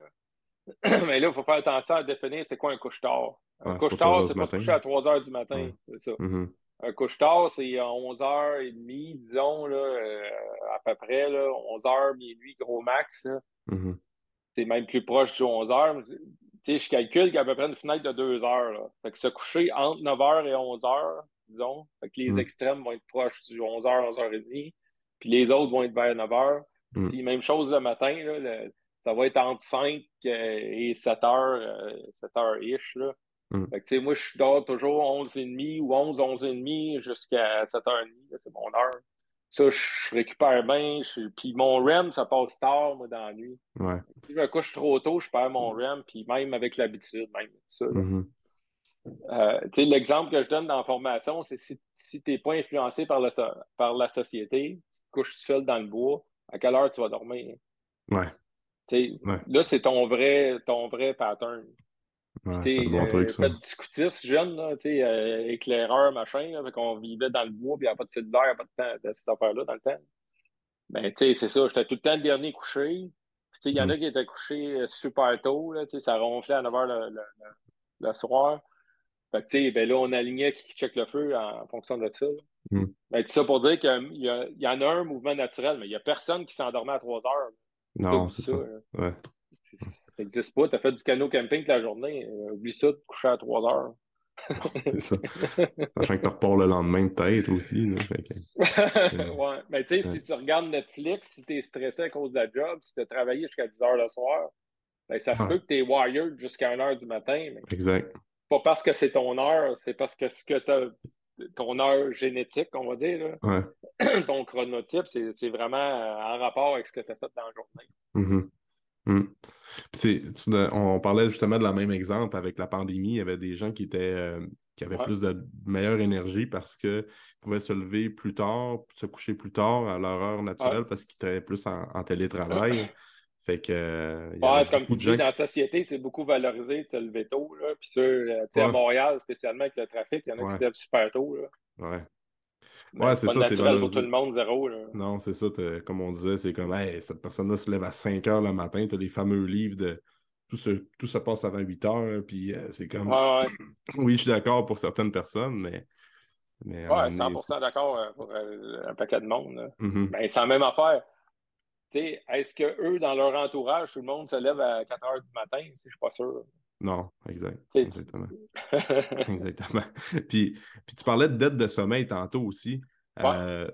Mais là, il faut faire attention à définir c'est quoi un couche tard. Un couche tard, c'est pas coucher à 3 heures du matin. C'est ça. Mm-hmm. Un couche tard, c'est à 11h30, disons, là, à peu près, là, 11h, minuit, gros max. Mm-hmm c'est même plus proche du 11 h je calcule qu'il y a à peu près une fenêtre de 2 heures. Là. Fait que se coucher entre 9 h et 11 h disons. Fait que les mm. extrêmes vont être proches du 11 h 11h30. Puis les autres vont être vers 9 h mm. Puis même chose le matin, là, ça va être entre 5 et 7 h 7 h-ish. Là. Mm. Fait que, moi, je dors toujours 11h30 ou 11, 11h30 jusqu'à 7h30. C'est mon heure. Ça, je récupère bien. Puis mon REM, ça passe tard, moi, dans la nuit. Ouais. Si je me couche trop tôt, je perds mon REM, puis même avec l'habitude, même ça. Euh, l'exemple que je donne dans la formation, c'est si, si tu n'es pas influencé par la, par la société, tu te couches seul dans le bois, à quelle heure tu vas dormir? Ouais. ouais. Là, c'est ton vrai, ton vrai pattern. Ouais, c'est bon truc, ça. scoutisme jeune, là, euh, éclaireur, machin, là, on vivait dans le bois, puis il n'y a pas de cellulaire, il n'y a pas de temps de cette affaire-là dans le temps. Ben, tu sais, c'est ça, j'étais tout le temps le dernier couché. Il y en a mm. qui étaient couchés euh, super tôt, là, ça ronflait à 9 h le, le, le, soir. Fait que, ben là, on alignait qui check le feu en, fonction de ça. Mm. Ben, tout ça pour dire qu'il y, y, en a un mouvement naturel, mais il n'y a personne qui s'endormait à 3 heures. Non, c'est ça. ça. Ouais. Ça n'existe pas. Tu as fait du canot camping toute la journée. Euh, oublie ça de coucher à 3 heures. c'est ça. Sachant que tu repars le lendemain, peut-être aussi. ouais. Mais tu sais, si tu regardes Netflix, si tu es stressé à cause de la job, si tu as travaillé jusqu'à 10 heures le soir, ben, ça se peut que tu es wired jusqu'à 1 heure du matin. Mais... Exact. Pas parce que c'est ton heure, c'est parce que ce que tu as ton heure génétique, on va dire, ton chronotype, c'est vraiment en rapport avec ce que tu as fait dans la journée. Mm-hmm. Hmm. on parlait justement de la même exemple avec la pandémie. Il y avait des gens qui étaient euh, qui avaient plus de meilleure énergie parce qu'ils pouvaient se lever plus tard, se coucher plus tard à leur heure naturelle parce qu'ils étaient plus en, télétravail. fait que. Euh, comme tu dis, dans la société, c'est beaucoup valorisé de se lever tôt. Là. Puis euh, à Montréal, spécialement avec le trafic, il y en a qui se lèvent super tôt. Là. Ouais. Ouais, c'est ça. C'est naturel pour tout le monde, zéro. Là. Non, c'est ça. Comme on disait, c'est comme, hey, cette personne-là se lève à 5 heures le matin. Tu as les fameux livres de tout se, tout se passe avant 8 heures. Puis euh, c'est comme, oui, je suis d'accord pour certaines personnes, mais. mais ouais, 100% d'accord pour euh, un paquet de monde. Mm-hmm. Ben, c'est la même affaire. Est-ce que eux, dans leur entourage, tout le monde se lève à 4 heures du matin? Je ne suis pas sûr. Non, exact. Exactement. Exactement. Puis, puis tu parlais de dette de sommeil tantôt aussi. Euh,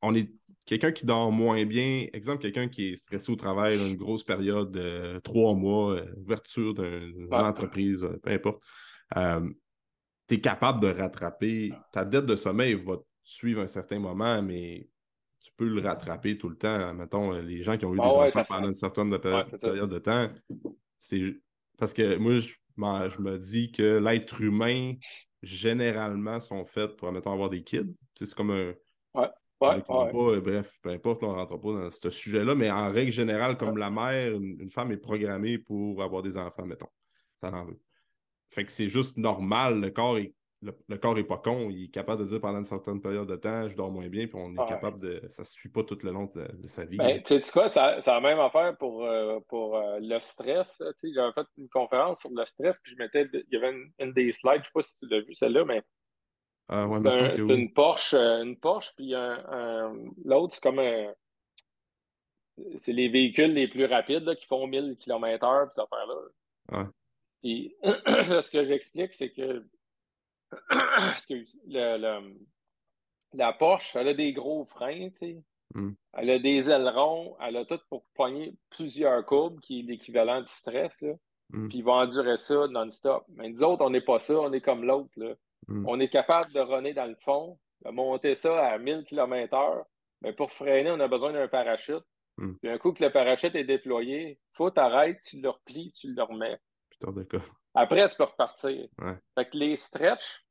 on est quelqu'un qui dort moins bien, exemple, quelqu'un qui est stressé au travail, une grosse période de trois mois, euh, ouverture d'une entreprise, euh, peu importe. tu es capable de rattraper. Ta dette de sommeil va te suivre un certain moment, mais tu peux le rattraper tout le temps. Mettons, les gens qui ont eu ah des enfants pendant une certaine période de temps, c'est parce que moi, je, me dis que l'être humain, généralement, sont faits pour, mettons, avoir des kids. C'est comme un. Ouais, Pas, bref, peu importe, on ne rentre pas dans ce sujet-là, mais en règle générale, comme la mère, une, femme est programmée pour avoir des enfants, mettons. Ça en veut. Fait que c'est juste normal, le corps est le, corps n'est pas con, il est capable de dire pendant une certaine période de temps, je dors moins bien, puis on est capable de. Ça ne suit pas tout le long de, sa vie. Ben, tu sais quoi, c'est la même affaire pour, euh, pour euh, le stress. J'avais fait une conférence sur le stress, puis je mettais. Il y avait une, des slides, je ne sais pas si tu l'as vu, celle-là, mais. Ah, c'est une Porsche, euh, une Porsche, puis l'autre, c'est comme un. C'est les véhicules les plus rapides qui font 1000 km/h, puis cette affaire-là. Puis, ce que j'explique, c'est que excuse, la Porsche, elle a des gros freins, tu sais. Hmm. Elle a des ailerons, elle a tout pour poigner plusieurs courbes, qui est l'équivalent du stress, là. Hmm. Puis il va endurer ça non-stop. Mais nous autres, on n'est pas ça, on est comme l'autre, hmm. On est capable de runner dans le fond, de monter ça à 1000 km/h. Mais pour freiner, on a besoin d'un parachute. Puis un coup que le parachute est déployé, faut t'arrêter, tu le replies, tu le remets. Putain, d'accord. Après, tu peux repartir. Ouais. Fait que les stretch,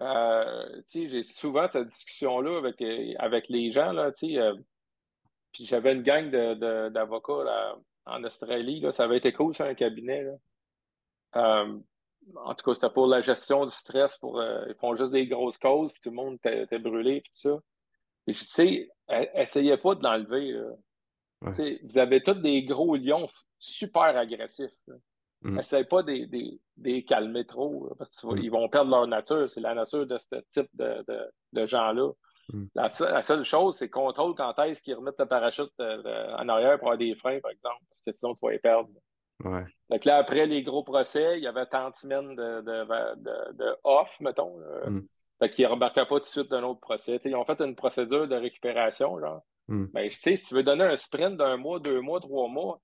euh, j'ai souvent cette discussion-là avec, euh, avec les gens. Là, euh, puis j'avais une gang d'avocats de, en Australie. Là, ça avait été cool, sur un cabinet. Euh, en tout cas, c'était pour la gestion du stress. Pour, ils font juste des grosses causes, puis tout le monde était, brûlé, puis tout ça. Et je sais, essayez pas de l'enlever. Vous avez tous des gros lions super agressifs. Mm. Essaye pas de les calmer trop, parce qu'ils mm. vont perdre leur nature. C'est la nature de ce type de, de, gens-là. Mm. La, seule chose, c'est contrôle quand est-ce qu'ils remettent le parachute euh, en arrière pour avoir des freins, par exemple, parce que sinon tu vas les perdre. Ouais. Donc là, après les gros procès, il y avait tant de semaines de, de, de off, mettons. Mm. Fait qu'ils ne rembarquaient pas tout de suite d'un autre procès. ils ont fait une procédure de récupération. Genre. Ben, si tu veux donner un sprint d'un mois, deux mois, trois mois,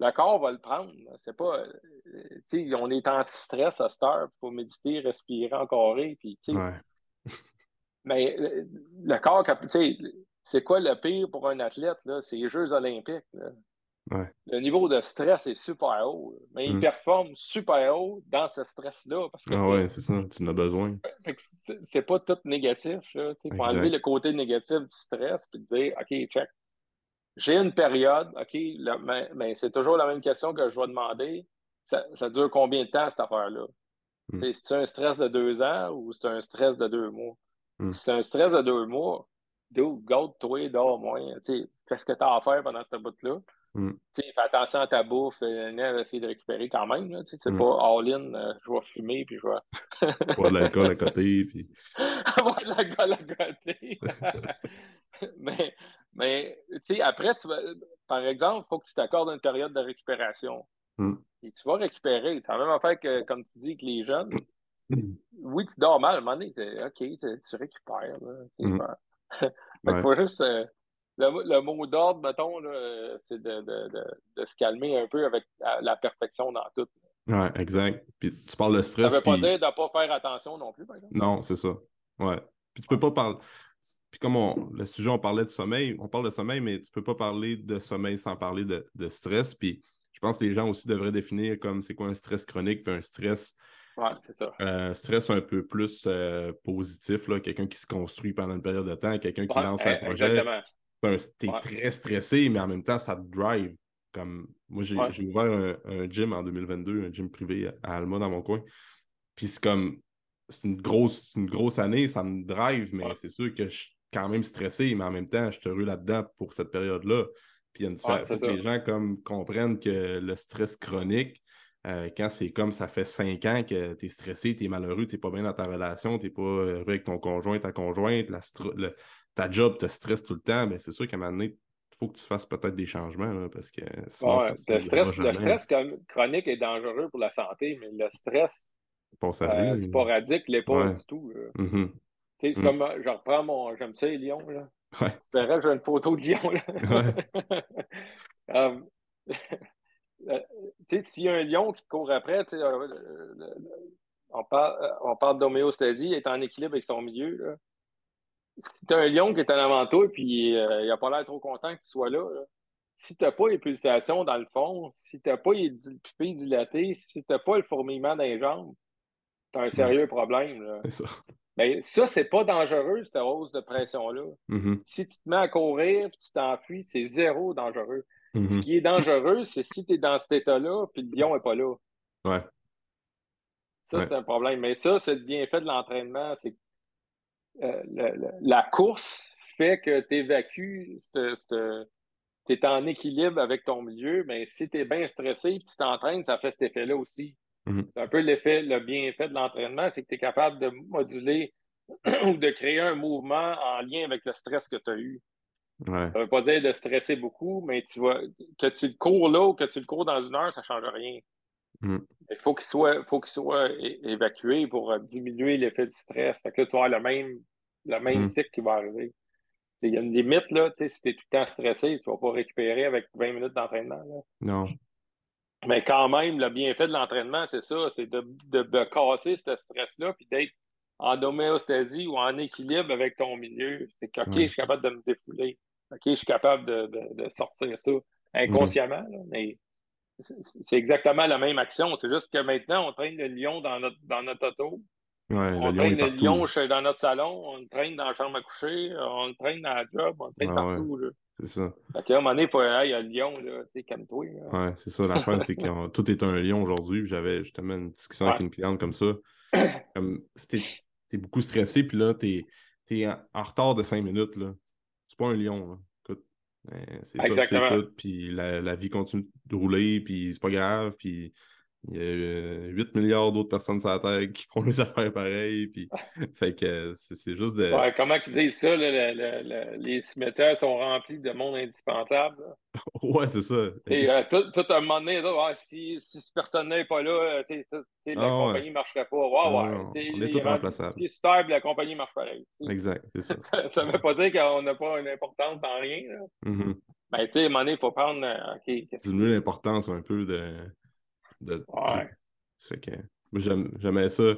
le corps va le prendre. C'est pas. Euh, on est anti-stress à cette heure. Il faut méditer, respirer, encore. Puis, ouais. mais le, corps, c'est quoi le pire pour un athlète? C'est les Jeux olympiques. Ouais. Le niveau de stress est super haut. Mais il mm. performe super haut dans ce stress-là. Ah ouais, c'est ça, tu en as besoin. C'est pas tout négatif. Il faut enlever le côté négatif du stress et dire OK, check j'ai une période, OK, mais, c'est toujours la même question que je vais demander. Ça, dure combien de temps cette affaire-là? Hmm. C'est un stress de deux ans ou c'est un stress de deux mois? Hmm. Si c'est un stress de deux mois, go, toi dors moins. Qu'est-ce que tu as à faire pendant cette bout-là? Mm. Fais attention à ta bouffe, euh, essayer de récupérer quand même. C'est pas all-in, euh, je vais fumer puis je vais. Boire de l'alcool à côté. Puis... Boire de l'alcool à côté. mais mais après, tu vas, par exemple, il faut que tu t'accordes une période de récupération. Mm. Et tu vas récupérer. C'est la même affaire que, comme tu dis, que les jeunes. Oui, tu dors mal, à un moment donné, OK, tu récupères. Il faut juste. Euh, le, mot d'ordre, mettons, c'est de, de, de, de, se calmer un peu avec la, perfection dans tout. Oui, exact. Puis tu parles de stress. Ça veut pas dire de ne pas faire attention non plus, par exemple. Non, c'est ça. Ouais. Puis tu peux pas parler. Puis comme on, le sujet, on parlait de sommeil, on parle de sommeil, mais tu peux pas parler de sommeil sans parler de, de stress. Puis je pense que les gens aussi devraient définir comme c'est quoi un stress chronique, puis un stress. Ouais, c'est ça. Un stress un peu plus euh, positif, quelqu'un qui se construit pendant une période de temps, quelqu'un qui lance un eh, projet. Exactement. T'es très stressé, mais en même temps, ça te drive. Comme moi, j'ai ouvert un, gym en 2022, un gym privé à Alma dans mon coin. Puis c'est comme c'est une grosse, une grosse année, ça me drive, mais c'est sûr que je quand même stressé, mais en même temps, je suis heureux là-dedans pour cette période-là. Puis il y a une différence. que les gens comme, comprennent que le stress chronique, euh, quand c'est comme ça fait cinq ans que tu es stressé, tu es malheureux, tu n'es pas bien dans ta relation, tu n'es pas heureux avec ton conjoint, ta conjointe, la, ta job te stresse tout le temps, mais c'est sûr qu'à un moment donné, il faut que tu fasses peut-être des changements parce que le, stress, le stress chronique est dangereux pour la santé, mais le stress euh, sporadique l'est pas du tout. C'est mm. comme, je reprends mon, j'aime ça les lions, là. Ouais. que j'ai une photo de lion, là. um, s'il y a un lion qui court après, on parle, on parle d'homéostasie, il est en équilibre avec son milieu, là si tu as un lion qui est en avant toi et puis euh, il n'a pas l'air trop content que tu sois là, si tu n'as pas les pulsations dans le fond, si tu n'as pas les pupilles dilatées, si tu n'as pas le fourmillement les jambes, tu as un sérieux problème. C'est ça. Mais ça, c'est pas dangereux, cette hausse de pression-là. Mm-hmm. Si tu te mets à courir tu t'enfuis, c'est zéro dangereux. Ce Mm-hmm. qui est dangereux, c'est si tu es dans cet état-là, puis le lion n'est pas là. Ouais. Ça, Ouais. c'est un problème. Mais ça, c'est le bienfait de l'entraînement. C'est euh, le- le- la course fait que tu évacues, tu es en équilibre avec ton milieu, mais si tu es bien stressé et tu t'entraînes, ça fait cet effet-là aussi. Mhm. C'est un peu l'effet, le bienfait de l'entraînement, c'est que tu es capable de moduler ou de créer un mouvement en lien avec le stress que tu as eu. Ouais. Ça veut pas dire de stresser beaucoup, mais tu vois, que tu le cours là ou que tu le cours dans une heure, ça change rien. Mm. Il faut qu'il soit, faut qu'il soit évacué pour euh, diminuer l'effet du stress. Fait que là, tu vas avoir le même, le même Mm. cycle qui va arriver. Il y a une limite, là, tu sais, si tu es tout le temps stressé, tu ne vas pas récupérer avec 20 minutes d'entraînement. Non. Mais quand même, le bienfait de l'entraînement, c'est ça, c'est de, de, de casser ce stress-là, puis d'être en homéostasie ou en équilibre avec ton milieu. C'est que, OK, Ouais. je suis capable de me défouler. OK, je suis capable de, de, sortir ça inconsciemment, là, mais c'est c'est exactement la même action. C'est juste que maintenant, on traîne le lion dans notre, dans notre auto. Ouais, On traîne le lion chez- dans notre salon, on le traîne dans la chambre à coucher, on le traîne dans la job, on le traîne Ah partout. Là. C'est ça. Fait qu'à un moment donné, il faut, Hey, y a le lion, là, tu sais, calme-toi. Ouais, c'est ça. L'affaire, c'est que tout est un lion aujourd'hui. J'avais justement une discussion avec Ouais. une cliente comme ça. Comme t'es beaucoup stressé, puis là, t'es es en, en retard de cinq minutes. là. C'est pas un lion. Là. Écoute, euh, c'est ça, c'est tout. Puis la, la vie continue de rouler, puis c'est pas grave. Puis il y a euh, 8 milliards d'autres personnes sur la Terre qui font les affaires pareilles. Puis, fait que c'est c'est juste de. Ouais, comment ils disent ça, là, le- le- le- les cimetières sont remplis de monde indispensable. là. Ouais, c'est ça. Et euh, tout, tout un moment donné, là, si, si ce personne-là n'est pas là, euh, la Ah, compagnie ne marcherait pas. Ouais, Ah, ouais. on est est remplaçables. disqué sur terre, puis la compagnie marche pareil. Exact, c'est ça. Ça ne veut pas dire qu'on n'a pas une importance dans rien. Là. Mhm. Mais tu sais, à un moment donné, il faut prendre. euh, OK, qu'est-ce diminuer l'importance un peu de. De Ouais. C'est que j'aimais ça.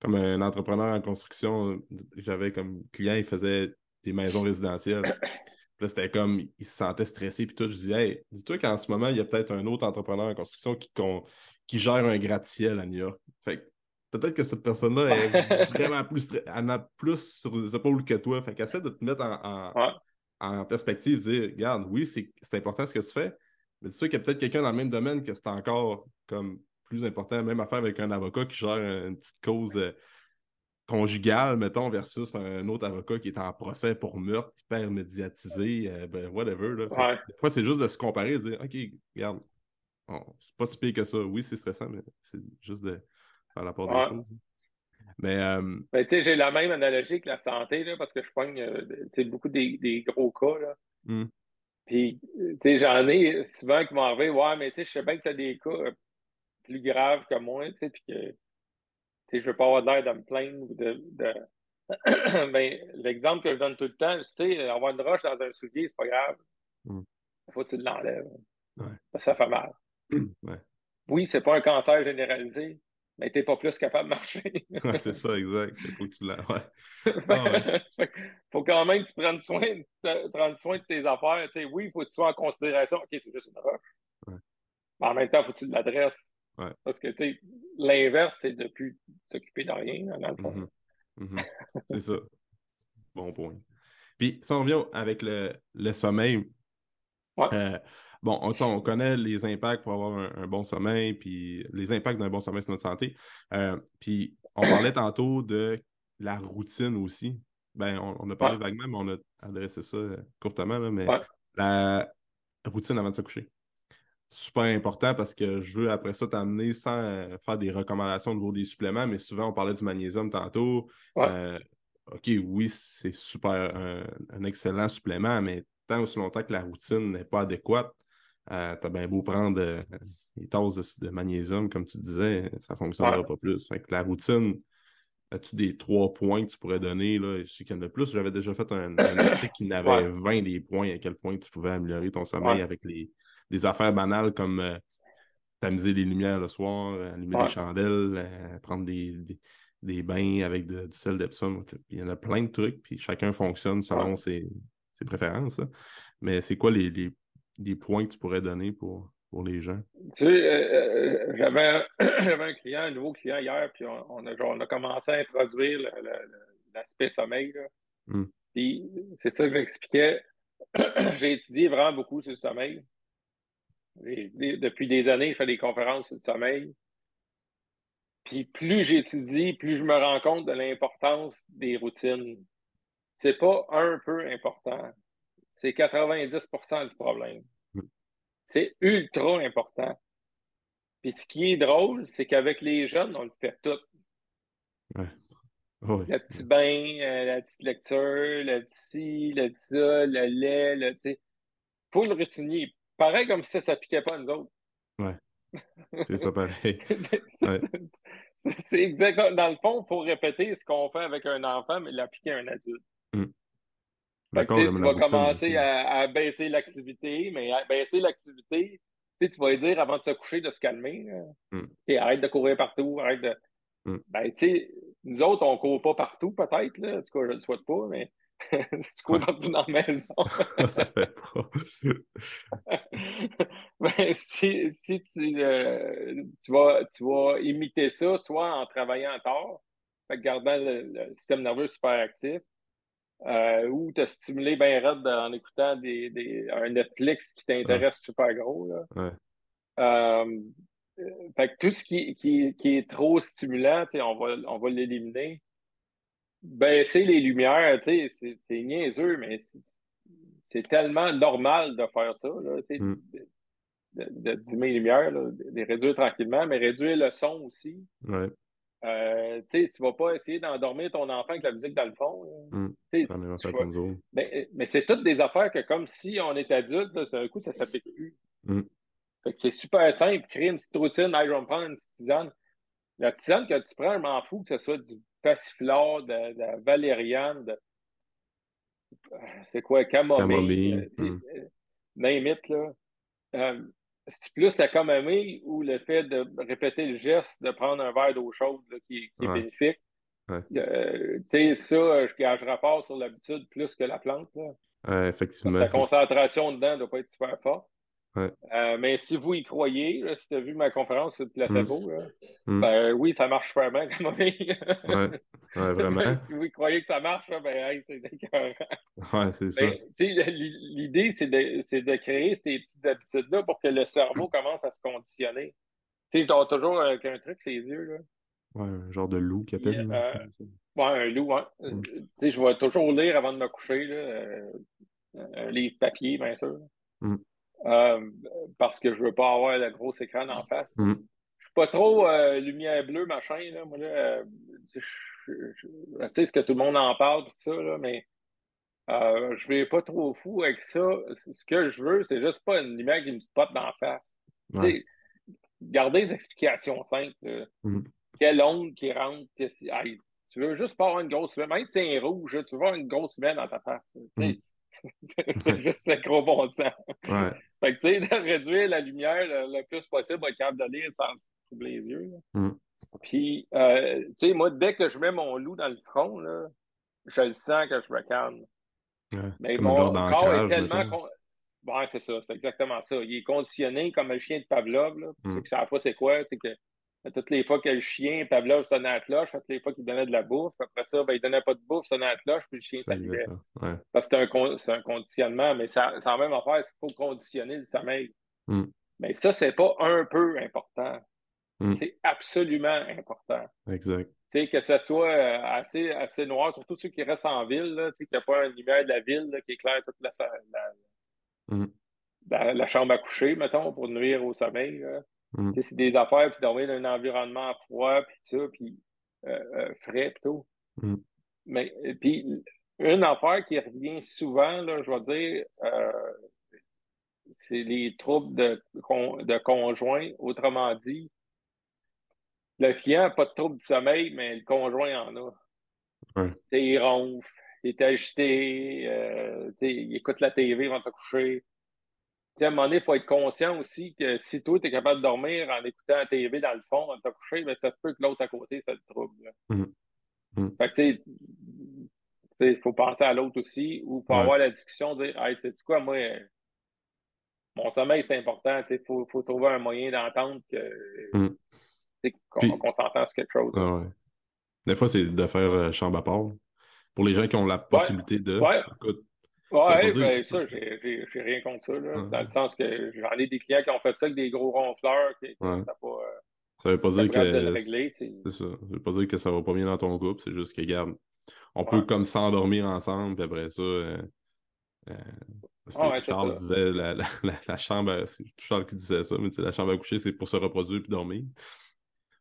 Comme un entrepreneur en construction, j'avais comme client, il faisait des maisons résidentielles. Puis là, c'était comme, il se sentait stressé, puis tout. Je disais, hey, dis-toi qu'en ce moment, il y a peut-être un autre entrepreneur en construction qui, qui gère un gratte-ciel à New York. Fait peut-être que cette personne-là est vraiment plus, elle a plus sur les épaules que toi. Fait qu'essaie de te mettre en, en- Ouais. en perspective, dire, regarde, oui, c'est important ce que tu fais, mais c'est sûr qu'il y a peut-être quelqu'un dans le même domaine que c'est encore comme plus important, même affaire avec un avocat qui gère une petite cause euh, conjugale, mettons, versus un autre avocat qui est en procès pour meurtre, hyper médiatisé, euh, ben, whatever. Là. Ouais. Des fois, c'est juste de se comparer et de dire, OK, regarde, c'est pas si pire que ça. Oui, c'est stressant, mais c'est juste de faire la part Ouais. des choses. Mais euh, Ben, tu sais, j'ai la même analogie que la santé, là, parce que je pogne euh, tu sais, beaucoup des, des gros cas. Là. Hmm. Puis, tu sais, j'en ai souvent qui m'en arrivent, ouais, mais tu sais, je sais bien que tu as des cas euh, plus graves que moi, tu sais, puis que, tu sais, je veux pas avoir l'air de me plaindre ou de. de... ben, l'exemple que je donne tout le temps, tu sais, avoir une roche dans un soulier, c'est pas grave. Hmm. Faut que tu l'enlèves. Ouais. Ça, ça fait mal. ouais. Oui, c'est pas un cancer généralisé, mais t'es pas plus capable de marcher. Ouais, c'est ça, exact. Il faut que tu. Ouais. Ah ouais. Faut quand même que tu prennes soin de, prendre de tes affaires. Oui, il faut que tu sois en considération. OK, c'est juste une roche. Ouais. Mais en même temps, il faut que tu l'adresses. Parce que l'inverse, c'est de plus s'occuper de rien, dans le fond. Mhm. Mhm. C'est ça. Bon point. Puis, si on revient avec le, le sommeil, Ouais. euh, bon, on, on connaît les impacts pour avoir un, un bon sommeil, puis les impacts d'un bon sommeil sur notre santé. Euh, puis, on parlait tantôt de la routine aussi. Ben, on, on a parlé Ouais. vaguement, mais on a adressé ça euh, courtement, là, mais Ouais. la routine avant de se coucher. Super important parce que je veux après ça t'amener sans euh, faire des recommandations au niveau des suppléments, mais souvent on parlait du magnésium tantôt. Ouais. Euh, OK, oui, c'est super un, un excellent supplément, mais tant aussi longtemps que la routine n'est pas adéquate, euh, t'as bien beau prendre euh, des tasses de, de magnésium, comme tu disais, ça ne fonctionnera Ouais. pas plus. Fait que la routine, as-tu des trois points que tu pourrais donner? Là? Je sais qu'il y en a plus. J'avais déjà fait un, un article qui n'avait Ouais. 20 des points à quel point tu pouvais améliorer ton sommeil Ouais. avec les, des affaires banales comme euh, tamiser les lumières le soir, allumer des chandelles, euh, prendre des, des, des bains avec de- du sel d'Epsom. Il y en a plein de trucs, puis chacun fonctionne selon ses, ses préférences. là. Mais c'est quoi les, les, les points que tu pourrais donner pour pour les gens? Tu sais, euh, euh, j'avais, un client, un nouveau client hier, puis on, a, on a, commencé à introduire l'aspect sommeil. Hmm. Puis c'est ça que j'expliquais. J'ai étudié vraiment beaucoup sur le sommeil. depuis des années, je fais des conférences sur le sommeil. Puis plus j'étudie, plus je me rends compte de l'importance des routines. C'est pas un peu important. C'est 90% du problème. Hmm. C'est ultra important. Puis ce qui est drôle, c'est qu'avec les jeunes, on le fait tout. Ouais. Le petit bain, euh, la petite lecture, le petit, le petit ça, le lait, le, tu faut le routinier. Pareil comme si ça ne s'appliquait pas à nous autres. Ouais. C'est ça pareil. C'est exactement. Dans le fond, il faut répéter ce qu'on fait avec un enfant, mais l'appliquer à un adulte. Mm. Tu vas commencer à, baisser l'activité, mais à baisser l'activité, tu vas lui dire avant de se coucher de se calmer. Mm. arrête de courir partout, arrête de. Mm. Ben, tu sais, nous autres, on ne court pas partout, peut-être, là. En tout cas, je ne le souhaite pas, mais si tu cours partout dans la maison. ça fait pas. ben, si, si tu, euh, tu, vas, tu vas imiter ça, soit en travaillant tard, en gardant le, système nerveux super actif, euh, ou te stimuler bien raide en écoutant des, des, un Netflix qui t'intéresse super gros. Là. Euh, fait que tout ce qui, qui, qui est trop stimulant, on va, on va l'éliminer. Baisser les lumières, c'est niaiseux, mais c'est tellement normal de faire ça, là, mm. de, de, diminuer les lumières, de les réduire tranquillement, mais réduire le son aussi. Ouais. Euh, tu ne vas pas essayer d'endormir ton enfant avec la musique dans le fond. Mm. mais, mais c'est toutes des affaires que comme si on est adulte, d'un coup, ça ne s'applique plus. Mm c'est super simple, créer une petite routine, je vais me prendre une petite tisane. La tisane que tu prends, je m'en fous que ce soit du passiflore, de, la valériane, de c'est quoi, camomille, camomille. Euh, hmm. là. Euh, c'est plus la camomille ou le fait de répéter le geste de prendre un verre d'eau chaude qui, est bénéfique. Euh, tu sais, ça, je gage rapport sur l'habitude plus que la plante. Là. effectivement. la concentration dedans ne doit pas être super forte. Euh, mais si vous y croyez, si tu as vu ma conférence sur le placebo, mm. Mm. ben oui, ça marche vraiment comme ouais. ouais, vraiment. si vous y croyez que ça marche, ben c'est Ouais, c'est ça. L'idée, c'est de, de, créer ces petites habitudes-là pour que le cerveau commence à se conditionner. Tu sais, je toujours avec un truc, les yeux. Là. Ouais, un genre de loup qui appelle. Euh, ouais, un loup, ouais. Mm. Tu sais, je vais toujours lire avant de me coucher, là, euh, un livre papier, bien sûr. Euh, parce que je veux pas avoir le gros écran en face. Je mm. Je suis pas trop euh, lumière bleue, machin. Là. Moi, là, euh, je, sais ce que tout le monde en parle, tout ça, là, mais je vais pas trop fou avec ça. Ce que je veux, c'est juste pas une lumière qui me spot dans la face. Ouais. Gardez les explications simples. Mm. Quelle onde qui rentre, tu veux juste pas avoir une grosse lumière. Même si c'est un rouge, tu veux avoir une grosse lumière dans ta face. Mm. C'est juste le gros bon sens. Ouais. Fait que, tu sais, de réduire la lumière le, plus possible au câble de lire sans se troubler les yeux. Mm. Puis, euh, tu sais, moi, dès que je mets mon loup dans le front, là, je le sens que je me calme. Mais mon corps est tellement. Ouais, c'est ça, c'est exactement ça. Il est conditionné comme le chien de Pavlov. Là. Mm. Ceux qui ne savent pas c'est quoi, c'est que toutes les fois que le chien, Pavlov sonnait à la cloche, toutes les fois qu'il donnait de la bouffe, après ça, ben, il donnait pas de bouffe, sonnait à la cloche, puis le chien s'allumait. Parce que c'est un, un, conditionnement, mais ça, c'est la même affaire, il faut conditionner le sommeil. Mm. Mais ça, c'est pas un peu important. Mm. C'est absolument important. Exact. Que ce soit euh, assez, assez noir, surtout ceux qui restent en ville, tu sais, qu'il n'y a pas un lumière de la ville qui éclaire toute la, mm. la, la, chambre à coucher, mettons, pour nuire au sommeil. Là. Mm. C'est des affaires, puis dormir dans un environnement froid, puis ça, puis euh, euh, frais plutôt. Mm. Mais puis une affaire qui revient souvent, là, je vais dire, euh, c'est les troubles de, de conjoint. Autrement dit, le client n'a pas de trouble du sommeil, mais le conjoint en a. Ouais. Il ronfle, il est agité, il écoute la TV avant de se coucher à un moment donné, il faut être conscient aussi que si toi, tu es capable de dormir en écoutant la TV dans le fond, en te coucher, ben, ça se peut que l'autre à côté, ça le trouble. Mm. Mm. Fait que, tu sais, il faut penser à l'autre aussi, ou pour avoir la discussion, dire, hey, sais-tu quoi, moi, mon sommeil, c'est important. Il faut, faut, trouver un moyen d'entendre que, mm. qu'on, s'entend sur quelque chose. Ah Des fois, c'est de faire euh, chambre à part. Pour les gens qui ont la possibilité de. Ouais. Ouais, ben, ça, j'ai, rien contre ça. Là, Dans le sens que j'en ai des clients qui ont fait ça avec des gros ronfleurs. Qui, pas, euh, ça veut pas dire que. C'est ça. Ça veut pas dire que ça va pas bien dans ton couple. C'est juste que, regarde, on peut comme s'endormir ensemble, puis après ça. Euh, euh, ah Charles disait la, la, la, chambre, c'est Charles qui disait ça, mais la chambre à coucher, c'est pour se reproduire puis dormir.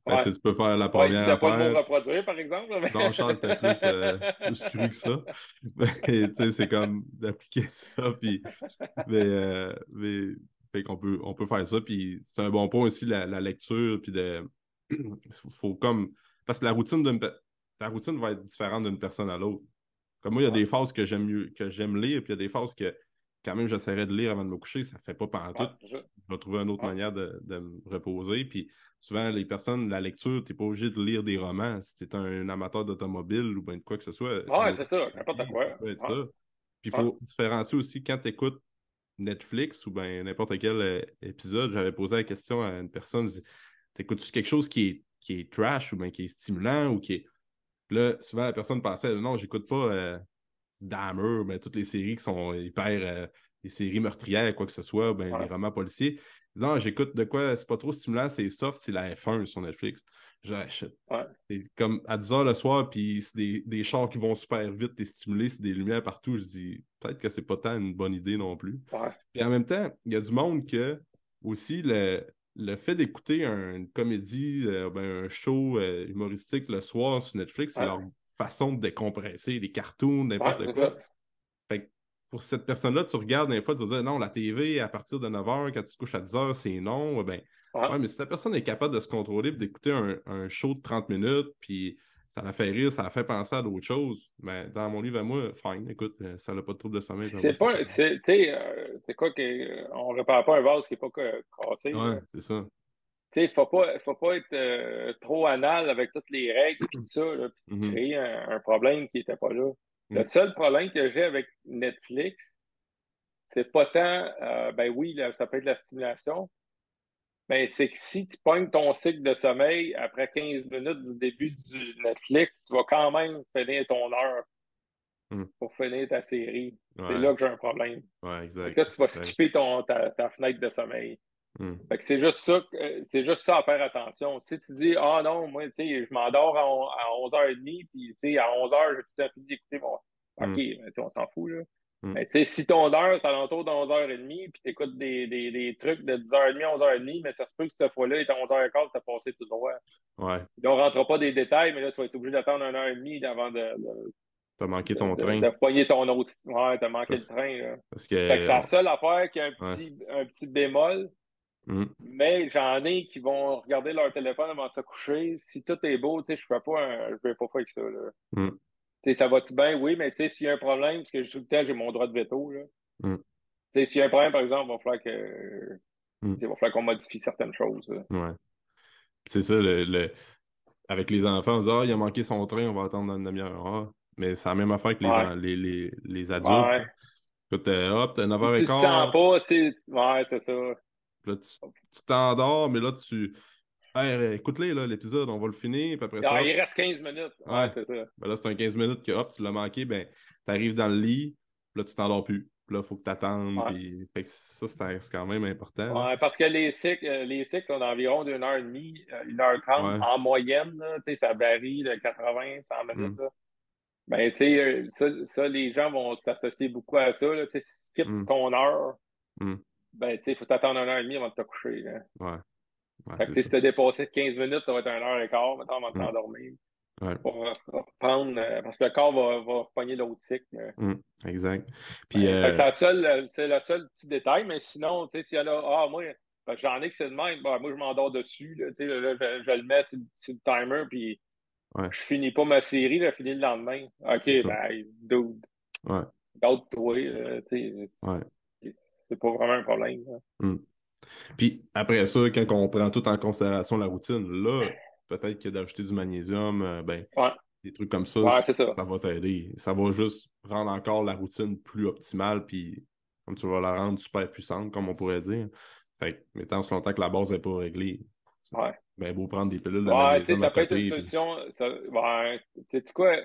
Ben, tu peux faire la première ouais, affaire. pas le reproduire, par exemple. Mais... Non, Charles était plus, euh, plus cru que ça. Mais c'est comme d'appliquer ça. Puis, mais, euh, mais fait qu'on peut, on peut faire ça. Puis c'est un bon point aussi, la, la lecture. Puis de. faut comme. Parce que la routine d'une la routine va être différente d'une personne à l'autre. Comme moi, il y a des phases que j'aime mieux, que j'aime lire, puis il y a des phases que quand même j'essaierai de lire avant de me coucher, ça ne fait pas pendant tout. je vais trouver une autre manière de, me reposer. Puis souvent, les personnes, la lecture, tu n'es pas obligé de lire des romans. Si tu es un, amateur d'automobile ou bien de quoi que ce soit. Oui, c'est ça, n'importe quoi. Ça Puis il faut différencier aussi quand tu écoutes Netflix ou bien n'importe quel euh, épisode. J'avais posé la question à une personne, t'écoutes-tu quelque chose qui est, qui est trash ou bien qui est stimulant ou qui est Là, souvent, la personne pensait non, j'écoute pas euh, Dahmer, mais toutes les séries qui sont hyper. Euh, les séries meurtrières, quoi que ce soit, ben, les romans policiers. Non, j'écoute de quoi, c'est pas trop stimulant, c'est soft, c'est la F1 sur Netflix. J'achète. Ouais. comme à 10 h le soir, puis c'est des, des chars qui vont super vite, t'es stimulé, c'est des lumières partout. Je dis, peut-être que c'est pas tant une bonne idée non plus. Et en même temps, il y a du monde que aussi le, le fait d'écouter une comédie, euh, ben, un show euh, humoristique le soir sur Netflix, c'est leur façon de décompresser, les cartoons, n'importe quoi. Fait pour cette personne-là, tu regardes des fois, tu vas dire non, la TV à partir de 9h, quand tu te couches à 10h, c'est non. Ben, ouais. mais si la personne est capable de se contrôler d'écouter un, un, show de 30 minutes, puis ça la fait rire, ça la fait penser à d'autres choses. Mais dans mon livre à moi, fine, écoute, euh, ça n'a pas de trouble de sommeil. C'est pas, c'est, euh, c'est quoi qu'on ne répare pas un vase qui n'est pas cassé. Ouais, c'est ça. Tu sais, faut pas, faut pas être euh, trop anal avec toutes les règles et tout ça, là, puis mm-hmm. créer un, problème qui n'était pas là. Le mm. seul problème que j'ai avec Netflix, c'est pas tant, ben oui, ça peut être la stimulation, ben, c'est que si tu pognes ton cycle de sommeil après 15 minutes du début du Netflix, tu vas quand même finir ton heure hmm. pour finir ta série. C'est là que j'ai un problème. Ouais, exact. Là, tu vas skipper ton, ta, fenêtre de sommeil. Hmm. c'est juste ça, c'est juste ça à faire attention. Si tu dis, ah non, moi, tu sais, je m'endors à, 11h30, puis tu sais, à 11h, j'ai tout à fait d'écouter mon. OK, hmm. mais on s'en fout, là. Mm. sais, si ton heure, c'est alentour de 11h30, puis tu écoutes des, des, des, trucs de 10h30 à 11h30, mais ça se peut que cette fois-là, il est à 11h15, tu as passé tout droit. Ouais. on ne rentre pas des détails, mais là, tu vas être obligé d'attendre 1h30 avant de. de T'as manqué ton train. De, de ton autre. Ouais, t'as manqué le train. Là. Parce que. Fait que c'est la seule affaire qui a un petit, un petit bémol. Mm. Mais j'en ai qui vont regarder leur téléphone avant de se coucher. Si tout est beau, tu sais, je ne pas un... je vais pas faire ça. Là. Mm ça va-tu bien? Oui, mais s'il y a un problème, parce que tout le temps, j'ai mon droit de veto. Là. Mm. S'il y a un problème, par exemple, il va falloir que mm. il va falloir qu'on modifie certaines choses. Ouais. C'est ça, le, avec les enfants, on dit Ah, il a manqué son train, on va attendre dans une demi-heure. Ah. Mais c'est la même affaire que les, les, les, les, adultes. Ouais. Écoute, hop, t'as 9h15. Tu sens pas, c'est. Ouais, c'est ça. Là, tu t'endors, mais là, tu Hey, écoute-les, l'épisode, on va le finir. Puis après ah, il reste 15 minutes. Ouais, c'est ça. Ben là, c'est un 15 minutes que hop, tu l'as manqué, ben, tu arrives dans le lit, là, tu t'endors plus. Puis là, il faut que tu attendes. Puis... Fait que ça, c'est quand même important. Ouais, parce que les cycles, euh, les cycles sont d'environ d'une heure et demie, euh, une heure trente en moyenne. Là, ça varie de 80, 100 minutes. Mm. Ben, tu sais, euh, ça, ça, les gens vont s'associer beaucoup à ça. Là, si tu skippes mm. ton heure, mm. Ben, tu sais, il faut t'attendre une heure et demie avant de te coucher. Là. Ouais si tu as dépassé 15 minutes, ça va être un heure et quart, maintenant, on va t'endormir. Pour reprendre, euh, parce que le corps va, va l'autre cycle. Mm, exact. Puis, euh, c'est, le seul petit détail, mais sinon, tu sais, s'il y a, ah, moi, j'en ai que c'est le même, bah, moi, je m'endors dessus, là, je, je, le mets sur, le timer, puis je finis pas ma série, je finis le lendemain. OK, ben, dude. Ouais. D'autres, toi, tu sais. C'est pas vraiment un problème. Puis après ça, quand on prend tout en considération la routine, là, peut-être que d'ajouter du magnésium, euh, ben, des trucs comme ça, ça. va t'aider. Ça va juste rendre encore la routine plus optimale, puis comme tu vas la rendre super puissante, comme on pourrait dire. Fait que, tant ce longtemps que la base n'est pas réglée, ouais. ben beau prendre des pilules de Ouais, sais, ça peut être une solution. Ça, ouais, tu sais quoi?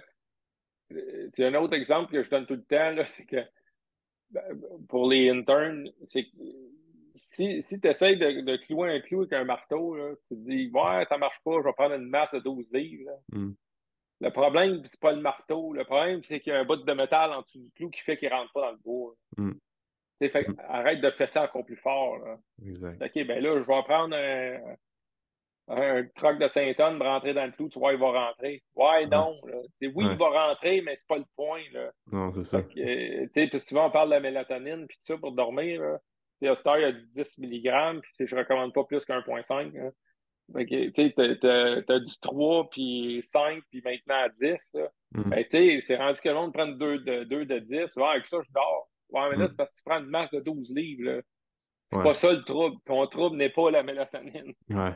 C'est un autre exemple que je donne tout le temps, c'est que ben, pour les interns, c'est que si, si tu essaies de, de, clouer un clou avec un marteau, là, tu te dis Ouais, ça marche pas, je vais prendre une masse de 12 livres. Hmm. Le problème, c'est pas le marteau. Le problème, c'est qu'il y a un bout de métal en dessous du clou qui fait qu'il rentre pas dans le bois. Mm. Fait, Arrête de fesser encore plus fort. Là. Exact. OK, ben là, je vais prendre un, un truck de 5 tonnes, rentrer dans le clou, tu vois, il va rentrer. Ouais, non. Là. Oui, il va rentrer, mais c'est pas le point. Là. Non, c'est ça. Tu sais, puis souvent, on parle de la mélatonine, puis tout ça, pour dormir. Là. Star, il y a 10 mg, puis je recommande pas plus qu'un 1.5. Tu sais, t'as du 3, puis 5, puis maintenant 10. Mm. Ben, tu sais, c'est rendu que l'on prenne 2 de, 2 de 10. Ouais, avec ça, je dors. Ouais, mais là, mm. c'est parce que tu prends une masse de 12 livres. C'est pas ça le trouble. Ton trouble n'est pas la mélatonine. Ouais.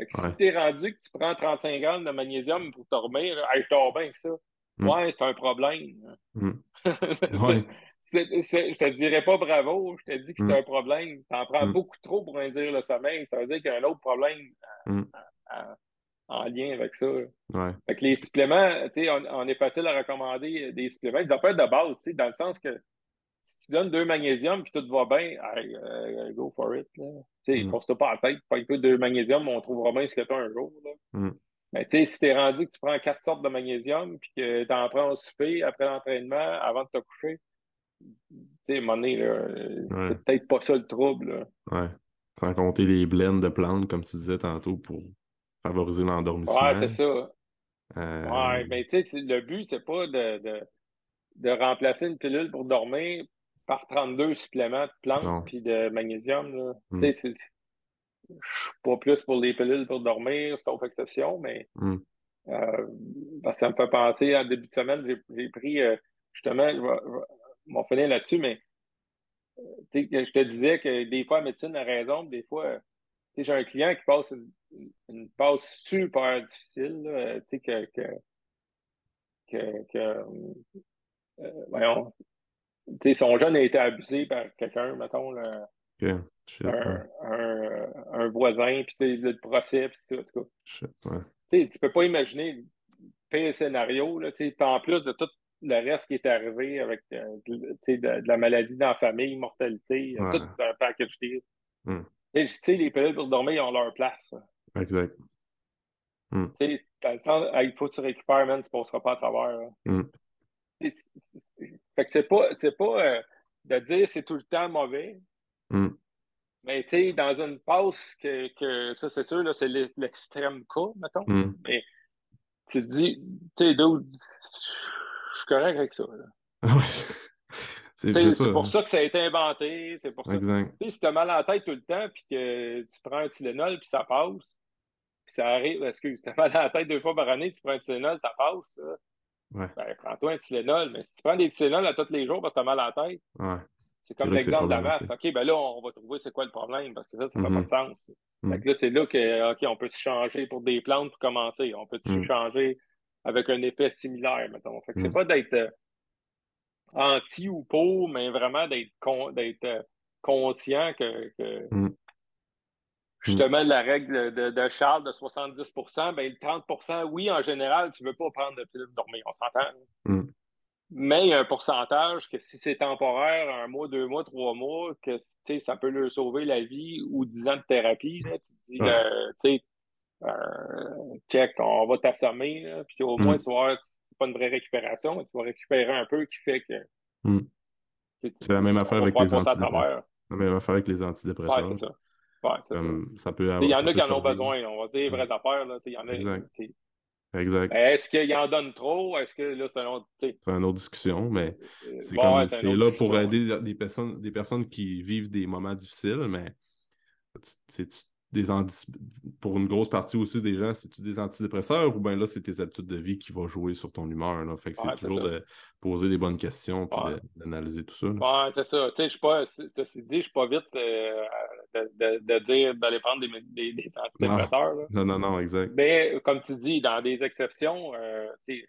Fait que si t'es rendu que tu prends 35 grammes de magnésium pour dormir, hey, je dors bien avec ça. Mm. Ouais, c'est un problème. ouais. je te dirais pas bravo, je te dis que c'est mm. un problème. Tu en prends mm. beaucoup trop pour induire le sommeil. Ça veut dire qu'il y a un autre problème mm. en lien avec ça. Fait que les suppléments, tu sais, on, est facile à recommander des suppléments. Ils être de base, dans le sens que si tu donnes deux magnésiums puis tout va bien, euh, go for it. Tu sais, force pas la tête. Pas que deux magnésiums, on trouvera bien ce que tu as un jour. Mais tu sais, si t'es rendu que tu prends quatre sortes de magnésium puis que tu en prends au souper après l'entraînement avant de te coucher, tu sais, à un moment donné, c'est peut-être pas ça le trouble. Ouais. Sans compter les blends de plantes, comme tu disais tantôt, pour favoriser l'endormissement. Ouais, c'est ça. Euh, ouais, mais tu sais, le but, c'est pas de, de, de, remplacer une pilule pour dormir par 32 suppléments de plantes puis de magnésium. Tu sais, je suis pas plus pour les pilules pour dormir, sauf exception, mais hmm. euh, ça me fait penser à début de semaine, j'ai pris euh, justement, m'en finir là-dessus, mais je te disais que des fois, la médecine a raison, des fois, j'ai un client qui passe une, passe super difficile, que, que, que, que euh, voyons, son jeune a été abusé par quelqu'un, mettons, un, un, voisin, puis le procès, puis ça, en tout cas. Ouais. Tu peux pas imaginer le scénario, là, en plus de tout le reste qui est arrivé avec euh, de, la maladie dans la famille, mortalité, tout un package deal. Mm. Tu sais, les pilules pour dormir, ils ont leur place. Exact. Mm. Sais, il faut que tu récupères, man, tu ne passeras pas à travers. Mm. Fait que c'est pas, c'est pas euh, de dire c'est tout le temps mauvais. Mais tu sais, dans une passe que, que ça, c'est sûr, là, c'est l'extrême cas, mettons. Mais tu te dis, tu sais, je suis correct avec ça. c'est pour ça que ça a été inventé. C'est pour ça. si tu as mal à la tête tout le temps, puis que tu prends un Tylenol, puis ça passe, puis ça arrive, excuse, tu as mal à la tête deux fois par année, tu prends un Tylenol, ça passe. Ouais. Ben, prends-toi un Tylenol. Mais si tu prends des Tylenol à tous les jours parce que tu as mal à la tête, c'est comme l'exemple de la masse. OK, ben là, on va trouver c'est quoi le problème parce que ça, ça n'a pas de mm-hmm. sens. Mm. là, c'est là que, OK, on peut se changer pour des plantes pour commencer. On peut se mm. changer avec un effet similaire, mettons. Fait que c'est mm. pas d'être euh, anti ou pour, mais vraiment d'être d'être euh, conscient que, que mm. Justement la règle de, de, Charles de 70% ben le 30% oui, en général, tu veux pas prendre de pilule de dormir, on s'entend. Mm. Mais il y a un pourcentage que si c'est temporaire, un mois, deux mois, trois mois, que ça peut leur sauver la vie ou dix ans de thérapie. Là, tu te dis, euh, tu sais, euh, check, on va t'assommer, puis au moins, mm. tu vas avoir pas une vraie récupération, mais tu vas récupérer un peu qui fait que. Mm. C'est la même affaire avec les antidépresseurs. La même affaire avec les antidépresseurs. Ouais, c'est ça. Ouais, ça. ça peut il y en a qui en ont besoin, on va dire vraies affaires. Là, il y en a, exact. exact. Est-ce qu'il en donne trop? Est-ce que là, c'est un autre. C'est une autre discussion, mais euh, c'est là pour aider des personnes, des personnes qui vivent des moments difficiles, mais tu, des pour une grosse partie aussi des gens, c'est-tu des antidépresseurs ou bien là, c'est tes habitudes de vie qui vont jouer sur ton humeur. Là? Fait que c'est toujours de poser des bonnes questions et d'analyser tout ça. Ouais, c'est ça. Tu sais, je suis pas, ceci dit, je suis pas vite euh, de, de, dire d'aller prendre des, des, des antidépresseurs. Non. non, non, exact. Mais comme tu dis, dans des exceptions, euh, tu sais,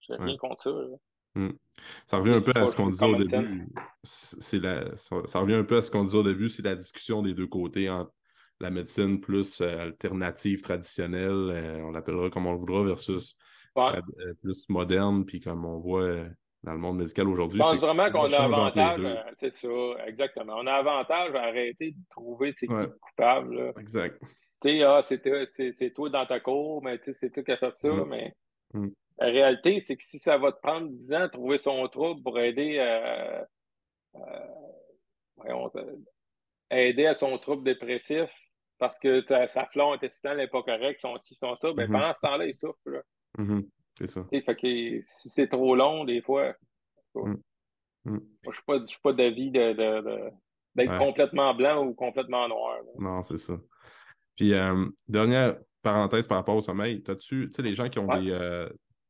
je rien contre ça. Hmm. Ça revient un peu à ce qu'on disait au début. C'est la... Ça revient un peu à ce qu'on disait au début, c'est la discussion des deux côtés entre la médecine plus euh, alternative, traditionnelle, euh, on l'appellera comme on le voudra, versus euh, plus moderne, puis comme on voit dans le monde médical aujourd'hui. Je pense vraiment qu'on a avantage, c'est ça, exactement. On a avantage à arrêter de trouver ces coupables. Exact. Tu sais, ah, c'est toi dans ta cour, mais c'est toi qui as fait ça, mm. mais mm. la réalité, c'est que si ça va te prendre 10 ans de trouver son trouble pour aider à, aider à son trouble dépressif, parce que sa flore intestinale n'est pas correcte, son ci, son ça, ben, mm-hmm. pendant ce temps-là, il souffre. Mm-hmm. C'est ça. Fait que si c'est trop long, des fois, mm. Mm. je ne suis pas, d'avis d'être complètement blanc ou complètement noir. Non, c'est ça. Puis, euh, dernière parenthèse par rapport au sommeil, as-tu, tu sais, les gens qui ont des. Euh,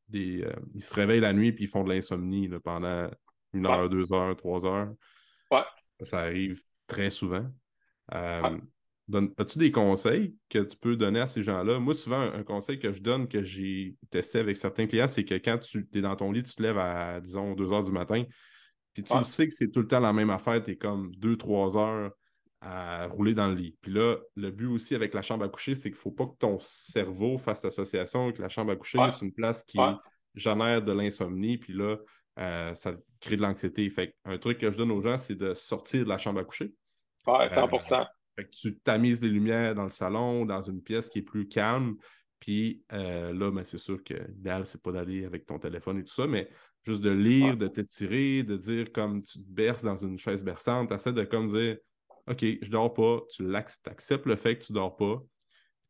des euh, ils se réveillent la nuit puis ils font de l'insomnie pendant une heure, deux heures, trois heures? Ouais. Ça arrive très souvent. As-tu des conseils que tu peux donner à ces gens-là? Moi, souvent, un conseil que je donne, que j'ai testé avec certains clients, c'est que quand tu es dans ton lit, tu te lèves à, disons, 2 heures du matin, puis tu sais que c'est tout le temps la même affaire, tu es comme 2-3 heures à rouler dans le lit. Puis là, le but aussi avec la chambre à coucher, c'est qu'il ne faut pas que ton cerveau fasse association avec la chambre à coucher. C'est une place qui génère de l'insomnie, puis là, euh, ça crée de l'anxiété. Fait un truc que je donne aux gens, c'est de sortir de la chambre à coucher. Ouais, 100 fait que tu tamises les lumières dans le salon, dans une pièce qui est plus calme. Puis euh, là, ben, c'est sûr que l'idéal, c'est pas d'aller avec ton téléphone et tout ça, mais juste de lire, de t'étirer, de dire comme tu te berces dans une chaise berçante, tu essaies de comme dire OK, je dors pas, tu acceptes le fait que tu dors pas,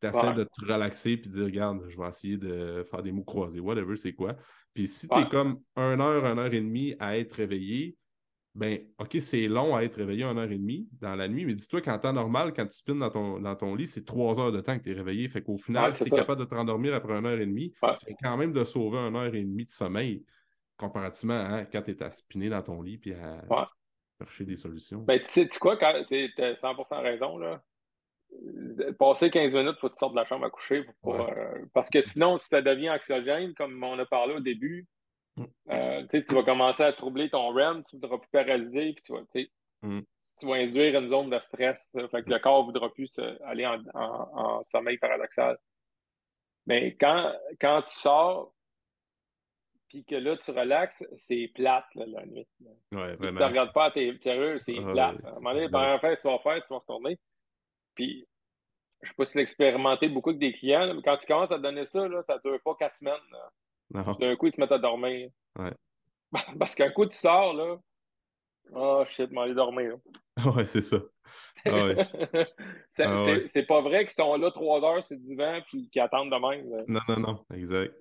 tu essaies de te relaxer puis dire regarde, je vais essayer de faire des mots croisés, whatever, c'est quoi. Puis si tu es comme une heure, une heure et demie à être réveillé, ben, OK, c'est long à être réveillé une heure et demie dans la nuit, mais dis-toi qu'en temps normal, quand tu spines dans ton, dans ton lit, c'est trois heures de temps que tu es réveillé. Fait qu'au final, si tu es capable de te rendormir après une heure et demie, tu fais quand même de sauver une heure et demie de sommeil comparativement à quand tu es à spinner dans ton lit puis à chercher des solutions. Ben, tu sais, quoi, tu as 100% raison, là. Passer 15 minutes, faut que tu sortes de la chambre à coucher. Euh, parce que sinon, si ça devient anxiogène, comme on a parlé au début. Euh, tu vas commencer à troubler ton REM, tu ne voudras plus paralyser, puis tu vas, mm. tu vas induire une zone de stress. fait que le corps ne voudra plus aller en, sommeil paradoxal. Mais quand, quand tu sors, puis que là, tu relaxes, c'est plate la nuit. Ouais, si tu ne regardes pas, t'es sérieux, c'est ah, plate. À un moment donné, la fait, tu vas faire, tu vas retourner. Puis, je ne sais pas si l'expérimenter beaucoup avec des clients, mais quand tu commences à te donner ça, là, ça ne dure pas quatre semaines. D'un coup, ils se mettent à dormir. Ouais. Parce qu'un coup, tu sors, là. Oh shit, m'en aller dormir. ouais, c'est ça. Ah ah c'est pas vrai qu'ils sont là trois heures sur le divan puis qu'ils attendent de même. Non, non, non, exact.